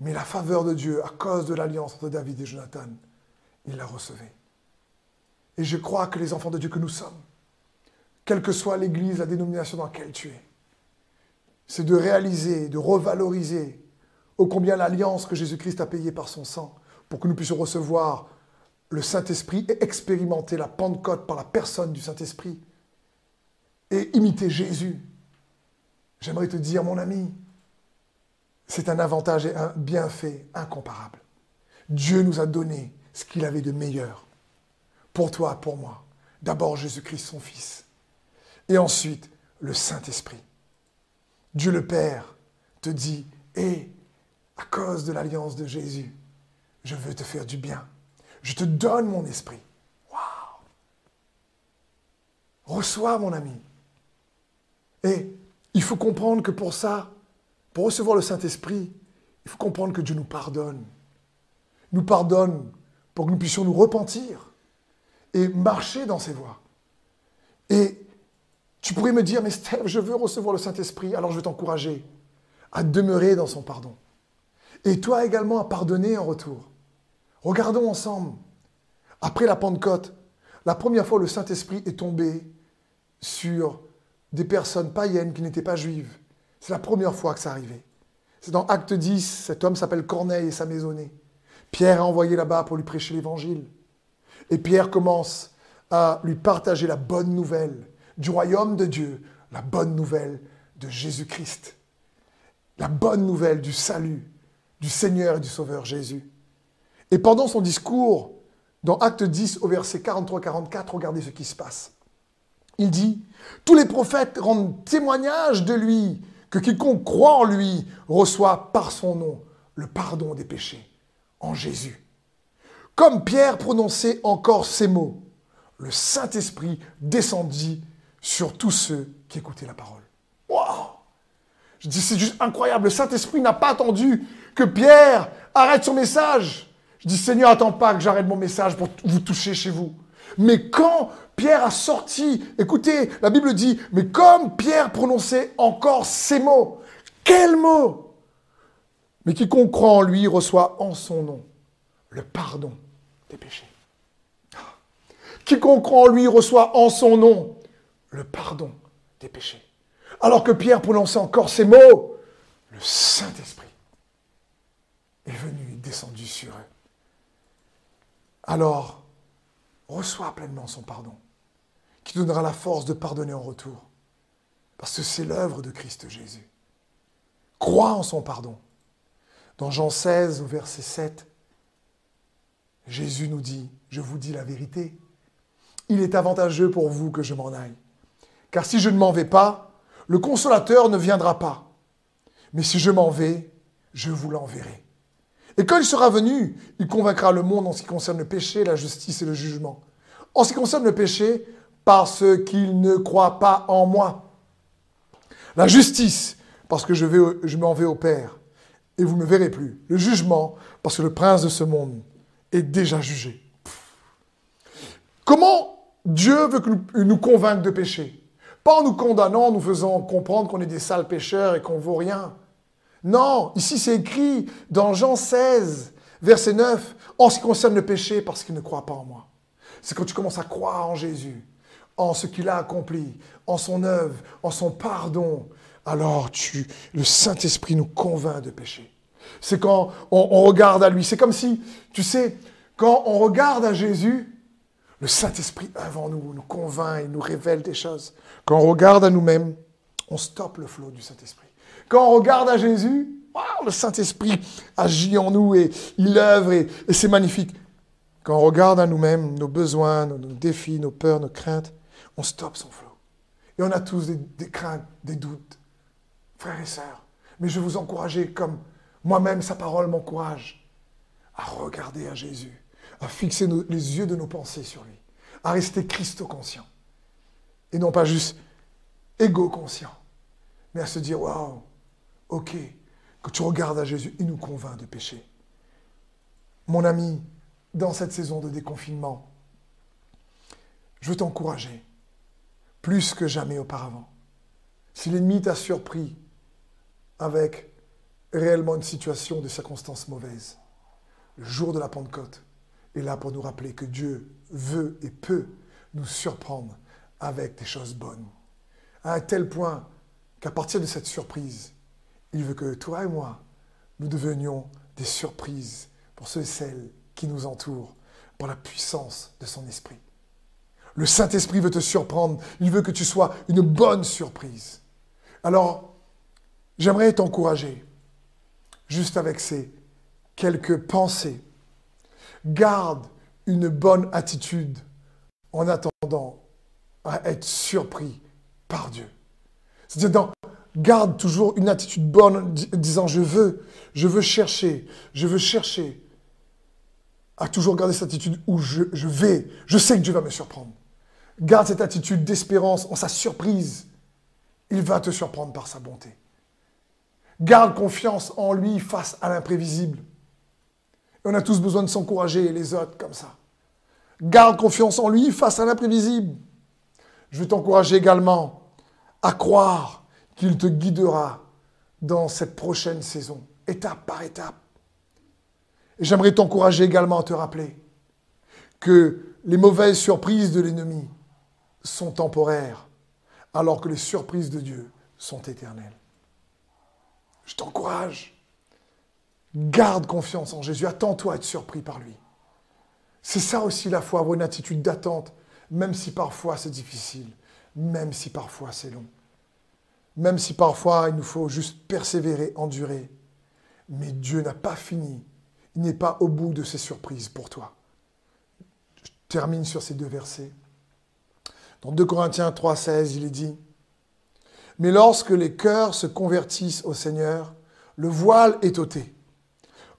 Mais la faveur de Dieu, à cause de l'alliance entre David et Jonathan, il la recevait. Et je crois que les enfants de Dieu que nous sommes, quelle que soit l'église, la dénomination dans laquelle tu es, c'est de réaliser, de revaloriser ô combien l'alliance que Jésus-Christ a payée par son sang, pour que nous puissions recevoir le Saint-Esprit et expérimenter la Pentecôte par la personne du Saint-Esprit et imiter Jésus. J'aimerais te dire, mon ami, c'est un avantage et un bienfait incomparable. Dieu nous a donné ce qu'il avait de meilleur. Pour toi, pour moi. D'abord Jésus-Christ, son Fils. Et ensuite, le Saint-Esprit. Dieu le Père te dit, et à cause de l'alliance de Jésus, je veux te faire du bien. Je te donne mon esprit. Waouh Reçois, mon ami. Et il faut comprendre que pour ça, pour recevoir le Saint-Esprit, il faut comprendre que Dieu nous pardonne. Nous pardonne pour que nous puissions nous repentir et marcher dans ses voies. Et tu pourrais me dire, mais Steph, je veux recevoir le Saint-Esprit, alors je veux t'encourager à demeurer dans son pardon. Et toi également à pardonner en retour. Regardons ensemble. Après la Pentecôte, la première fois le Saint-Esprit est tombé sur des personnes païennes qui n'étaient pas juives. C'est la première fois que ça arrivait. C'est dans Acte 10, cet homme s'appelle Corneille et sa maisonnée. Pierre a envoyé là-bas pour lui prêcher l'évangile. Et Pierre commence à lui partager la bonne nouvelle du royaume de Dieu, la bonne nouvelle de Jésus-Christ, la bonne nouvelle du salut, du Seigneur et du Sauveur Jésus. Et pendant son discours, dans Acte 10 au verset 43-44, regardez ce qui se passe. Il dit, tous les prophètes rendent témoignage de lui, que quiconque croit en lui reçoit par son nom le pardon des péchés Jésus. Comme Pierre prononçait encore ces mots, le Saint-Esprit descendit sur tous ceux qui écoutaient la parole. Waouh Je dis, c'est juste incroyable. Le Saint-Esprit n'a pas attendu que Pierre arrête son message. Je dis, Seigneur, attends pas que j'arrête mon message pour vous toucher chez vous. Mais quand Pierre a sorti, écoutez, la Bible dit, mais comme Pierre prononçait encore ces mots, quels mots? Mais quiconque croit en lui reçoit en son nom le pardon des péchés. Quiconque croit en lui reçoit en son nom le pardon des péchés. Alors que Pierre prononçait encore ces mots, le Saint-Esprit est venu et descendu sur eux. Alors, reçois pleinement son pardon qui donnera la force de pardonner en retour. Parce que c'est l'œuvre de Christ Jésus. Crois en son pardon. Dans Jean 16, au verset 7, Jésus nous dit, je vous dis la vérité, il est avantageux pour vous que je m'en aille. Car si je ne m'en vais pas, le consolateur ne viendra pas. Mais si je m'en vais, je vous l'enverrai. Et quand il sera venu, il convaincra le monde en ce qui concerne le péché, la justice et le jugement. En ce qui concerne le péché, parce qu'ils ne croient pas en moi. La justice, parce que je m'en vais au Père, et vous ne me verrez plus. Le jugement, parce que le prince de ce monde est déjà jugé. Comment Dieu veut que nous, nous convaincre de péché? Pas en nous condamnant, en nous faisant comprendre qu'on est des sales pécheurs et qu'on vaut rien. Non, ici c'est écrit dans Jean 16, verset 9, en ce qui concerne le péché, parce qu'il ne croit pas en moi. C'est quand tu commences à croire en Jésus, en ce qu'il a accompli, en son œuvre, en son pardon, alors le Saint-Esprit nous convainc de péché. C'est quand on, regarde à lui. C'est comme si, tu sais, quand on regarde à Jésus, le Saint-Esprit en nous, nous convainc, il nous révèle des choses. Quand on regarde à nous-mêmes, on stoppe le flot du Saint-Esprit. Quand on regarde à Jésus, le Saint-Esprit agit en nous et il œuvre et, c'est magnifique. Quand on regarde à nous-mêmes, nos besoins, nos défis, nos peurs, nos craintes, on stoppe son flot. Et on a tous des, craintes, des doutes, frères et sœurs. Mais je vous encourager, comme moi-même, sa parole m'encourage, à regarder à Jésus, à fixer les yeux de nos pensées sur lui, à rester Christo-conscient. Et non pas juste égo-conscient, mais à se dire, waouh, ok, que tu regardes à Jésus, il nous convainc de pécher. Mon ami, dans cette saison de déconfinement, je veux t'encourager, plus que jamais auparavant. Si l'ennemi t'a surpris avec réellement une situation, des circonstances mauvaises, le jour de la Pentecôte est là pour nous rappeler que Dieu veut et peut nous surprendre avec des choses bonnes. À un tel point qu'à partir de cette surprise, il veut que toi et moi, nous devenions des surprises pour ceux et celles qui nous entourent, par la puissance de son esprit. Le Saint-Esprit veut te surprendre, il veut que tu sois une bonne surprise. Alors, j'aimerais t'encourager, juste avec ces quelques pensées. Garde une bonne attitude en attendant à être surpris par Dieu. C'est-à-dire, garde toujours une attitude bonne en disant je veux, je veux chercher, je veux chercher à toujours garder cette attitude où je, je vais, je sais que Dieu va me surprendre. Garde cette attitude d'espérance en sa surprise. Il va te surprendre par sa bonté. Garde confiance en lui face à l'imprévisible. on a tous besoin de s'encourager, les autres, comme ça. Garde confiance en lui face à l'imprévisible. Je veux t'encourager également à croire qu'il te guidera dans cette prochaine saison, étape par étape. Et j'aimerais t'encourager également à te rappeler que les mauvaises surprises de l'ennemi sont temporaires, alors que les surprises de Dieu sont éternelles. Je t'encourage. Garde confiance en Jésus. Attends-toi à être surpris par lui. C'est ça aussi la foi, avoir une attitude d'attente, même si parfois c'est difficile, même si parfois c'est long, même si parfois il nous faut juste persévérer, endurer. Mais Dieu n'a pas fini. Il n'est pas au bout de ses surprises pour toi. Je termine sur ces deux versets. Dans 2 Corinthiens 3,16, il est dit mais lorsque les cœurs se convertissent au Seigneur, le voile est ôté.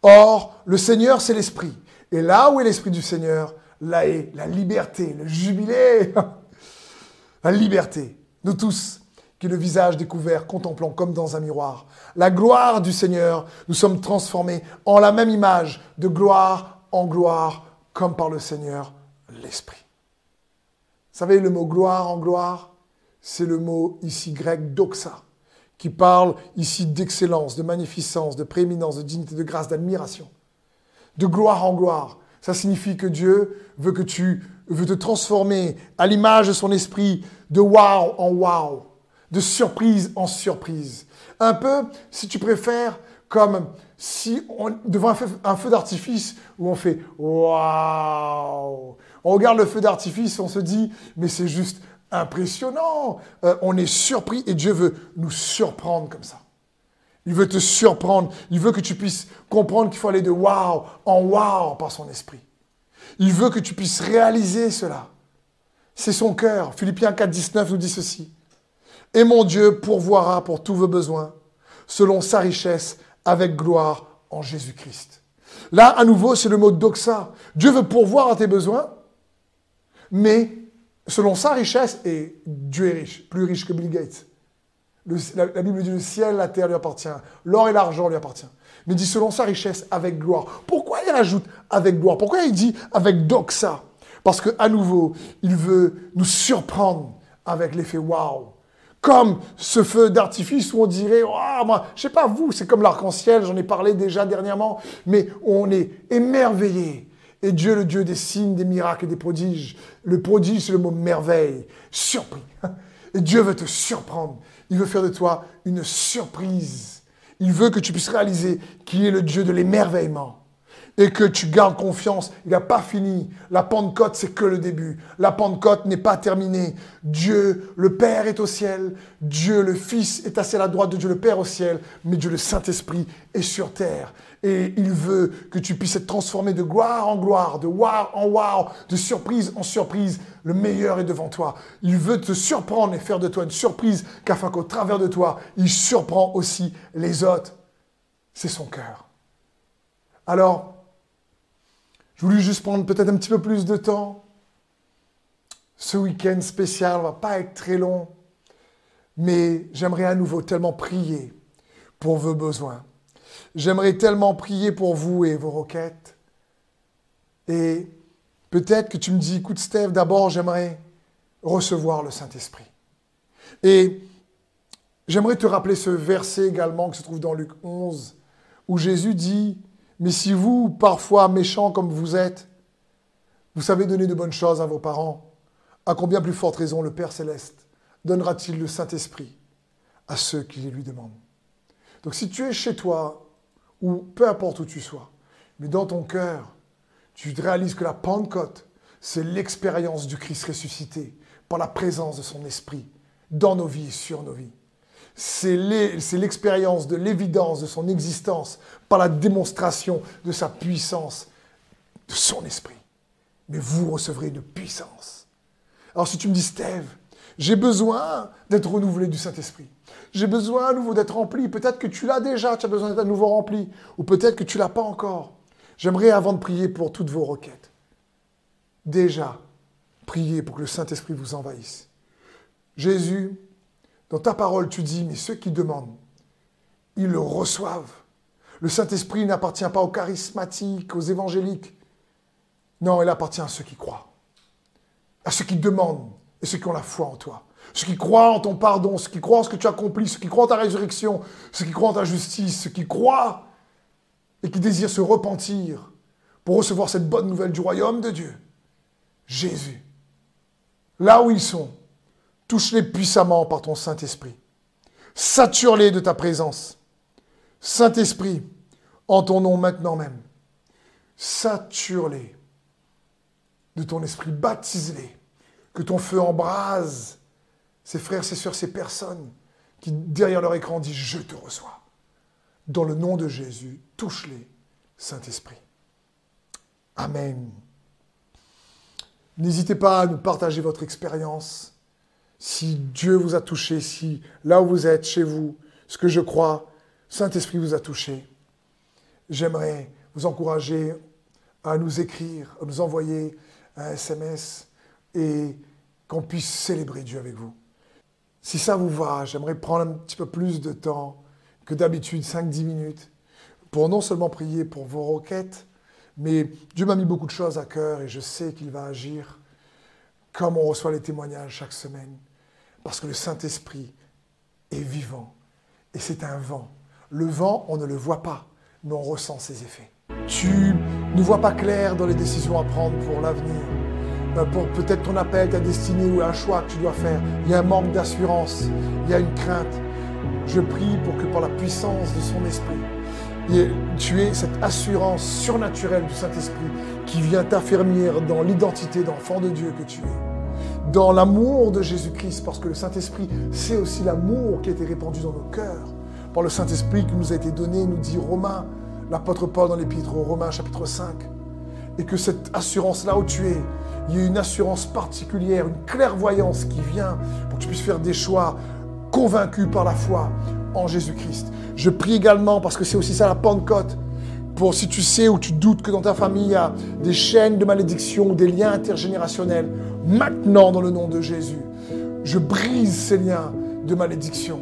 Or, le Seigneur, c'est l'Esprit. Et là où est l'Esprit du Seigneur, là est la liberté, le jubilé. la liberté. Nous tous, qui le visage découvert, contemplons comme dans un miroir la gloire du Seigneur, nous sommes transformés en la même image, de gloire en gloire, comme par le Seigneur l'Esprit. Vous savez, le mot gloire en gloire, c'est le mot ici grec doxa, qui parle ici d'excellence, de magnificence, de prééminence, de dignité, de grâce, d'admiration. De gloire en gloire. Ça signifie que Dieu veut que tu veux te transformer à l'image de son esprit, de wow en wow, de surprise en surprise. Un peu, si tu préfères, comme si on, devant un feu, un feu d'artifice où on fait waouh. On regarde le feu d'artifice, on se dit, mais c'est juste impressionnant. Euh, on est surpris et Dieu veut nous surprendre comme ça. Il veut te surprendre. Il veut que tu puisses comprendre qu'il faut aller de wow en wow par son esprit. Il veut que tu puisses réaliser cela. C'est son cœur. Philippiens 4, 19 nous dit ceci. Et mon Dieu pourvoira pour tous vos besoins, selon sa richesse, avec gloire en Jésus-Christ. Là, à nouveau, c'est le mot doxa. Dieu veut pourvoir à tes besoins, mais selon sa richesse, et Dieu est riche, plus riche que Bill Gates. la, Bible dit le ciel, la terre lui appartient, l'or et l'argent lui appartient. Mais il dit selon sa richesse, avec gloire. Pourquoi il rajoute avec gloire? Pourquoi il dit avec doxa? Parce qu'à nouveau, il veut nous surprendre avec l'effet waouh. Comme ce feu d'artifice où on dirait, oh, moi, je sais pas vous, c'est comme l'arc-en-ciel, j'en ai parlé déjà dernièrement, mais on est émerveillé et Dieu, le Dieu des signes, des miracles et des prodiges. Le prodige, c'est le mot merveille. Surpris. Et Dieu veut te surprendre. Il veut faire de toi une surprise. Il veut que tu puisses réaliser qu'il est le Dieu de l'émerveillement et que tu gardes confiance. Il n'a pas fini. La Pentecôte, c'est que le début. La Pentecôte n'est pas terminée. Dieu, le Père est au ciel. Dieu, le Fils, est assis à la droite de Dieu, le Père au ciel. Mais Dieu, le Saint-Esprit, est sur terre. Et il veut que tu puisses être transformé de gloire en gloire, de wow en wow, de surprise en surprise. Le meilleur est devant toi. Il veut te surprendre et faire de toi une surprise, qu'afin qu'au travers de toi, il surprend aussi les autres. C'est son cœur. Alors, je voulais juste prendre peut-être un petit peu plus de temps. Ce week-end spécial ne va pas être très long. Mais j'aimerais à nouveau tellement prier pour vos besoins. J'aimerais tellement prier pour vous et vos requêtes. Et peut-être que tu me dis, écoute Steve, d'abord j'aimerais recevoir le Saint-Esprit. Et j'aimerais te rappeler ce verset également qui se trouve dans Luc 11, où Jésus dit, mais si vous, parfois méchants comme vous êtes, vous savez donner de bonnes choses à vos parents, à combien plus forte raison le Père céleste donnera-t-il le Saint-Esprit à ceux qui les lui demandent? Donc si tu es chez toi, ou peu importe où tu sois, mais dans ton cœur, tu réalises que la Pentecôte, c'est l'expérience du Christ ressuscité par la présence de son Esprit dans nos vies et sur nos vies. C'est l'expérience de l'évidence de son existence par la démonstration de sa puissance, de son Esprit. Mais vous recevrez une puissance. Alors si tu me dis, Steve, j'ai besoin d'être renouvelé du Saint-Esprit. J'ai besoin à nouveau d'être rempli. Peut-être que tu l'as déjà, tu as besoin d'être à nouveau rempli. Ou peut-être que tu ne l'as pas encore. J'aimerais, avant de prier pour toutes vos requêtes, déjà prier pour que le Saint-Esprit vous envahisse. Jésus, dans ta parole, tu dis, mais ceux qui demandent, ils le reçoivent. Le Saint-Esprit n'appartient pas aux charismatiques, aux évangéliques. Non, il appartient à ceux qui croient, à ceux qui demandent et ceux qui ont la foi en toi. Ceux qui croient en ton pardon, ceux qui croient en ce que tu as accompli, ceux qui croient en ta résurrection, ceux qui croient en ta justice, ceux qui croient et qui désirent se repentir pour recevoir cette bonne nouvelle du royaume de Dieu. Jésus, là où ils sont, touche-les puissamment par ton Saint-Esprit. Sature-les de ta présence. Saint-Esprit, en ton nom maintenant même, sature-les de ton esprit, baptise-les, que ton feu embrase ces frères, ces sœurs, ces personnes qui, derrière leur écran, disent Je te reçois. Dans le nom de Jésus, touche-les, Saint-Esprit. Amen. N'hésitez pas à nous partager votre expérience. Si Dieu vous a touché, si là où vous êtes, chez vous, ce que je crois, Saint-Esprit vous a touché, j'aimerais vous encourager à nous écrire, à nous envoyer un SMS et qu'on puisse célébrer Dieu avec vous. Si ça vous va, j'aimerais prendre un petit peu plus de temps que d'habitude, 5-10 minutes, pour non seulement prier pour vos requêtes, mais Dieu m'a mis beaucoup de choses à cœur et je sais qu'il va agir comme on reçoit les témoignages chaque semaine. Parce que le Saint-Esprit est vivant et c'est un vent. Le vent, on ne le voit pas, mais on ressent ses effets. Tu ne vois pas clair dans les décisions à prendre pour l'avenir, pour peut-être ton appel, ta destinée ou un choix que tu dois faire. Il y a un manque d'assurance, il y a une crainte. Je prie pour que par la puissance de son esprit, tu aies cette assurance surnaturelle du Saint-Esprit qui vient t'affermir dans l'identité d'enfant de Dieu que tu es. Dans l'amour de Jésus-Christ, parce que le Saint-Esprit, c'est aussi l'amour qui a été répandu dans nos cœurs. Par le Saint-Esprit qui nous a été donné, nous dit Romains, l'apôtre Paul dans l'épître aux Romains chapitre 5. Et que cette assurance-là où tu es, il y a une assurance particulière, une clairvoyance qui vient pour que tu puisses faire des choix convaincus par la foi en Jésus-Christ. Je prie également, parce que c'est aussi ça la Pentecôte, pour si tu sais ou tu doutes que dans ta famille il y a des chaînes de malédiction des liens intergénérationnels, maintenant dans le nom de Jésus, je brise ces liens de malédiction.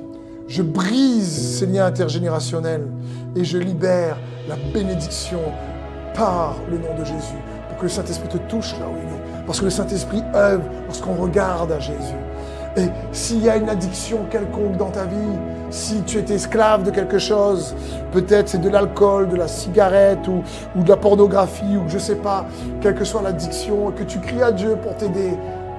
Je brise ces liens intergénérationnels et je libère la bénédiction par le nom de Jésus pour que le Saint-Esprit te touche là où il est. Parce que le Saint-Esprit œuvre lorsqu'on regarde à Jésus. Et s'il y a une addiction quelconque dans ta vie, si tu es esclave de quelque chose, peut-être c'est de l'alcool, de la cigarette ou, ou, de la pornographie ou je ne sais pas, quelle que soit l'addiction, que tu cries à Dieu pour t'aider,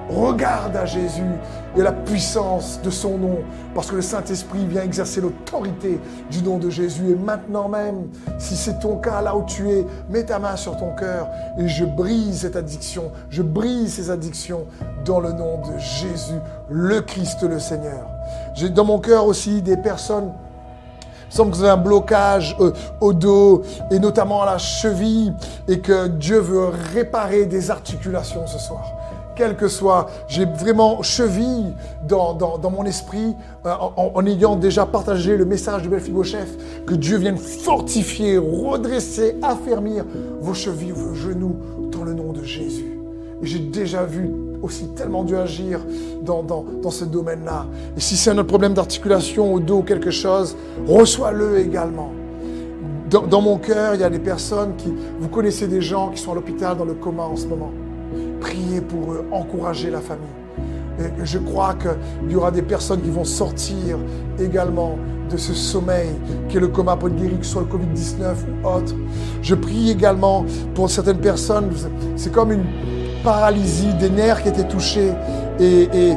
Regarde à Jésus et la puissance de son nom, parce que le Saint-Esprit vient exercer l'autorité du nom de Jésus. Et maintenant même, si c'est ton cas là où tu es, mets ta main sur ton cœur et je brise cette addiction, je brise ces addictions dans le nom de Jésus, le Christ le Seigneur. J'ai dans mon cœur aussi des personnes il semble que vous un blocage euh, au dos et notamment à la cheville et que Dieu veut réparer des articulations ce soir quel que soit. J'ai vraiment cheville dans, dans, mon esprit euh, en, ayant déjà partagé le message de Chef, que Dieu vienne fortifier, redresser, affermir vos chevilles, vos genoux dans le nom de Jésus. Et j'ai déjà vu aussi tellement dû agir dans, dans, dans ce domaine-là. Et si c'est un autre problème d'articulation au dos ou quelque chose, reçois-le également. Dans, dans mon cœur, il y a des personnes qui, vous connaissez des gens qui sont à l'hôpital dans le coma en ce moment. Priez pour eux, encouragez la famille. Et je crois qu'il y aura des personnes qui vont sortir également de ce sommeil qui est le coma pour que ce soit le Covid-19 ou autre. Je prie également pour certaines personnes, c'est comme une paralysie des nerfs qui étaient touchés. Et,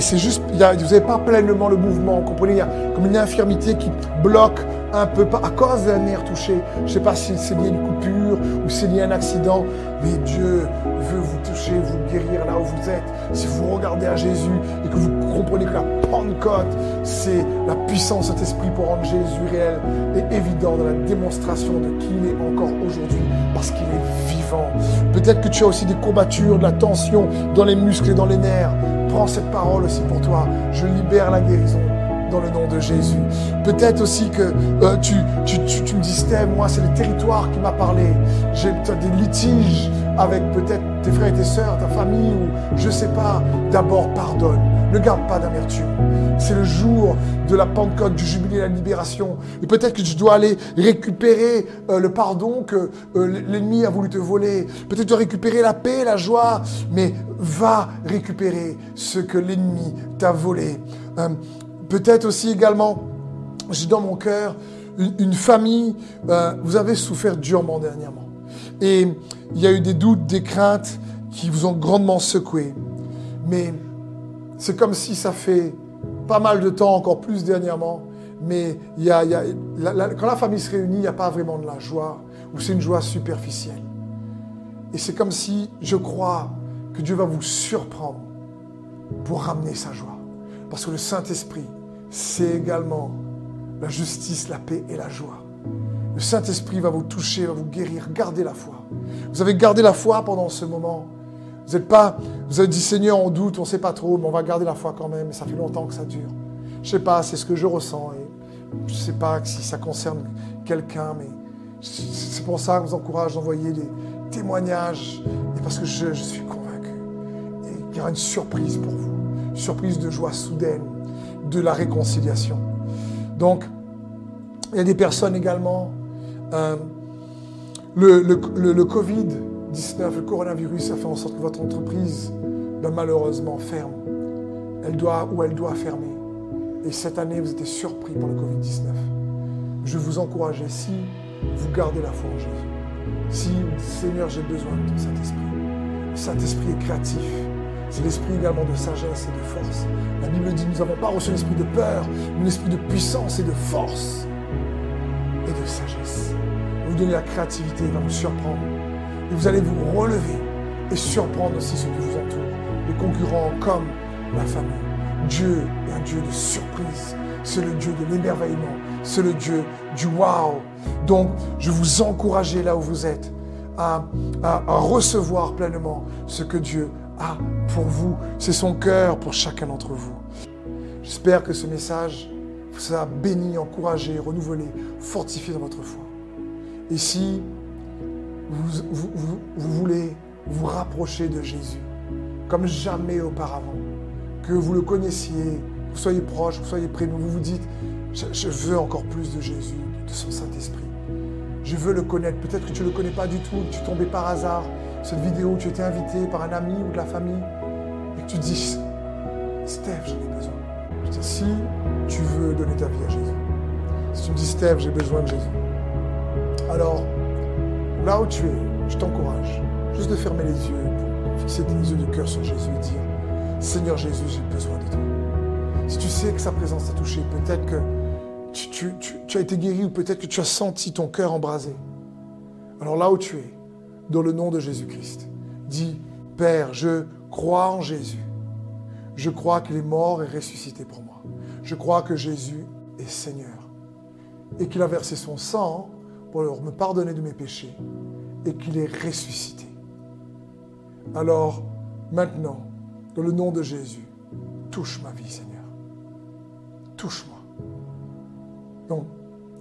c'est juste, vous n'avez pas pleinement le mouvement, vous comprenez, il y a comme une infirmité qui bloque un peu à cause d'un nerf touché? Je ne sais pas si c'est lié à une coupure ou c'est lié à un accident, mais Dieu veut vous toucher, vous guérir là où vous êtes. Si vous regardez à Jésus et que vous comprenez que la Pentecôte, c'est la puissance de cet esprit pour rendre Jésus réel et évident dans la démonstration de qui il est encore aujourd'hui, parce qu'il est vivant. Peut-être que tu as aussi des courbatures, de la tension dans les muscles et dans les nerfs. Prends cette parole aussi pour toi. Je libère la guérison dans le nom de Jésus. Peut-être aussi que euh, tu, tu, me dis, moi, c'est le territoire qui m'a parlé. J'ai des litiges avec peut-être tes frères et tes sœurs, ta famille, ou je ne sais pas. D'abord, pardonne. Ne garde pas d'amertume. C'est le jour de la Pentecôte, du jubilé de la libération. Et peut-être que tu dois aller récupérer euh, le pardon que euh, l'ennemi a voulu te voler. Peut-être récupérer la paix, la joie. Mais va récupérer ce que l'ennemi t'a volé. Peut-être aussi également, j'ai dans mon cœur une, famille, euh, vous avez souffert durement dernièrement. Et il y a eu des doutes, des craintes qui vous ont grandement secoué. Mais c'est comme si ça fait pas mal de temps, encore plus dernièrement, mais il y a, quand la famille se réunit, il n'y a pas vraiment de la joie, ou c'est une joie superficielle. Et c'est comme si, je crois, que Dieu va vous surprendre pour ramener sa joie. Parce que le Saint-Esprit, c'est également la justice, la paix et la joie. Le Saint-Esprit va vous toucher, va vous guérir. Gardez la foi. Vous avez gardé la foi pendant ce moment. Vous n'êtes pas, vous avez dit Seigneur, on doute, on ne sait pas trop, mais on va garder la foi quand même. ça fait longtemps que ça dure. Je sais pas, c'est ce que je ressens. Et je ne sais pas si ça concerne quelqu'un, mais c'est pour ça que je vous encourage d'envoyer des témoignages. Et parce que je, suis convaincu. qu'il y aura une surprise pour vous. Une surprise de joie soudaine de la réconciliation. Donc, il y a des personnes également. Euh, le, le, Covid-19, le coronavirus, a fait en sorte que votre entreprise, ben, malheureusement, ferme. Elle doit ou elle doit fermer. Et cette année, vous étiez surpris par le Covid-19. Je vous encourage, si vous gardez la foi en Jésus, si, Seigneur, j'ai besoin de Saint-Esprit. Saint-Esprit est créatif. C'est l'esprit également de sagesse et de force. La Bible dit, nous n'avons pas reçu l'esprit de peur, mais l'esprit de puissance et de force et de sagesse. Vous donner la créativité, il va vous surprendre. Et vous allez vous relever et surprendre aussi ceux qui vous entourent, les concurrents comme la famille. Dieu est un Dieu de surprise. C'est le Dieu de l'émerveillement. C'est le Dieu du wow. Donc, je vous encourage là où vous êtes à, à recevoir pleinement ce que Dieu a pour vous. C'est son cœur pour chacun d'entre vous. J'espère que ce message vous a béni, encouragé, renouvelé, fortifié dans votre foi. Et si vous, voulez vous rapprocher de Jésus, comme jamais auparavant, que vous le connaissiez, vous soyez proche, vous soyez près de vous, vous dites, je, veux encore plus de Jésus, de son Saint-Esprit. Je veux le connaître. Peut-être que tu ne le connais pas du tout, que tu tombé par hasard cette vidéo où tu étais invité par un ami ou de la famille et que tu dis, Steph, j'en ai besoin. Je si tu veux donner ta vie à Jésus, si tu me dis, Steph, j'ai besoin de Jésus, alors là où tu es, je t'encourage juste de fermer les yeux pour fixer tes yeux de cœur sur Jésus et dire, Seigneur Jésus, j'ai besoin de toi. Si tu sais que sa présence t'a touché, peut-être que tu, tu, as été guéri ou peut-être que tu as senti ton cœur embrasé. Alors là où tu es, dans le nom de Jésus-Christ. Dis, Père, je crois en Jésus. Je crois qu'il est mort et ressuscité pour moi. Je crois que Jésus est Seigneur. Et qu'il a versé son sang pour me pardonner de mes péchés. Et qu'il est ressuscité. Alors, maintenant, dans le nom de Jésus, touche ma vie, Seigneur. Touche-moi. Donc,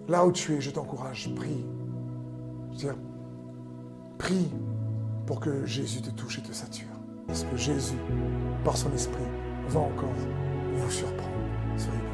là où tu es, je t'encourage, prie. Je Prie pour que Jésus te touche et te sature. parce que Jésus, par son esprit, va encore vous surprendre. Soyez.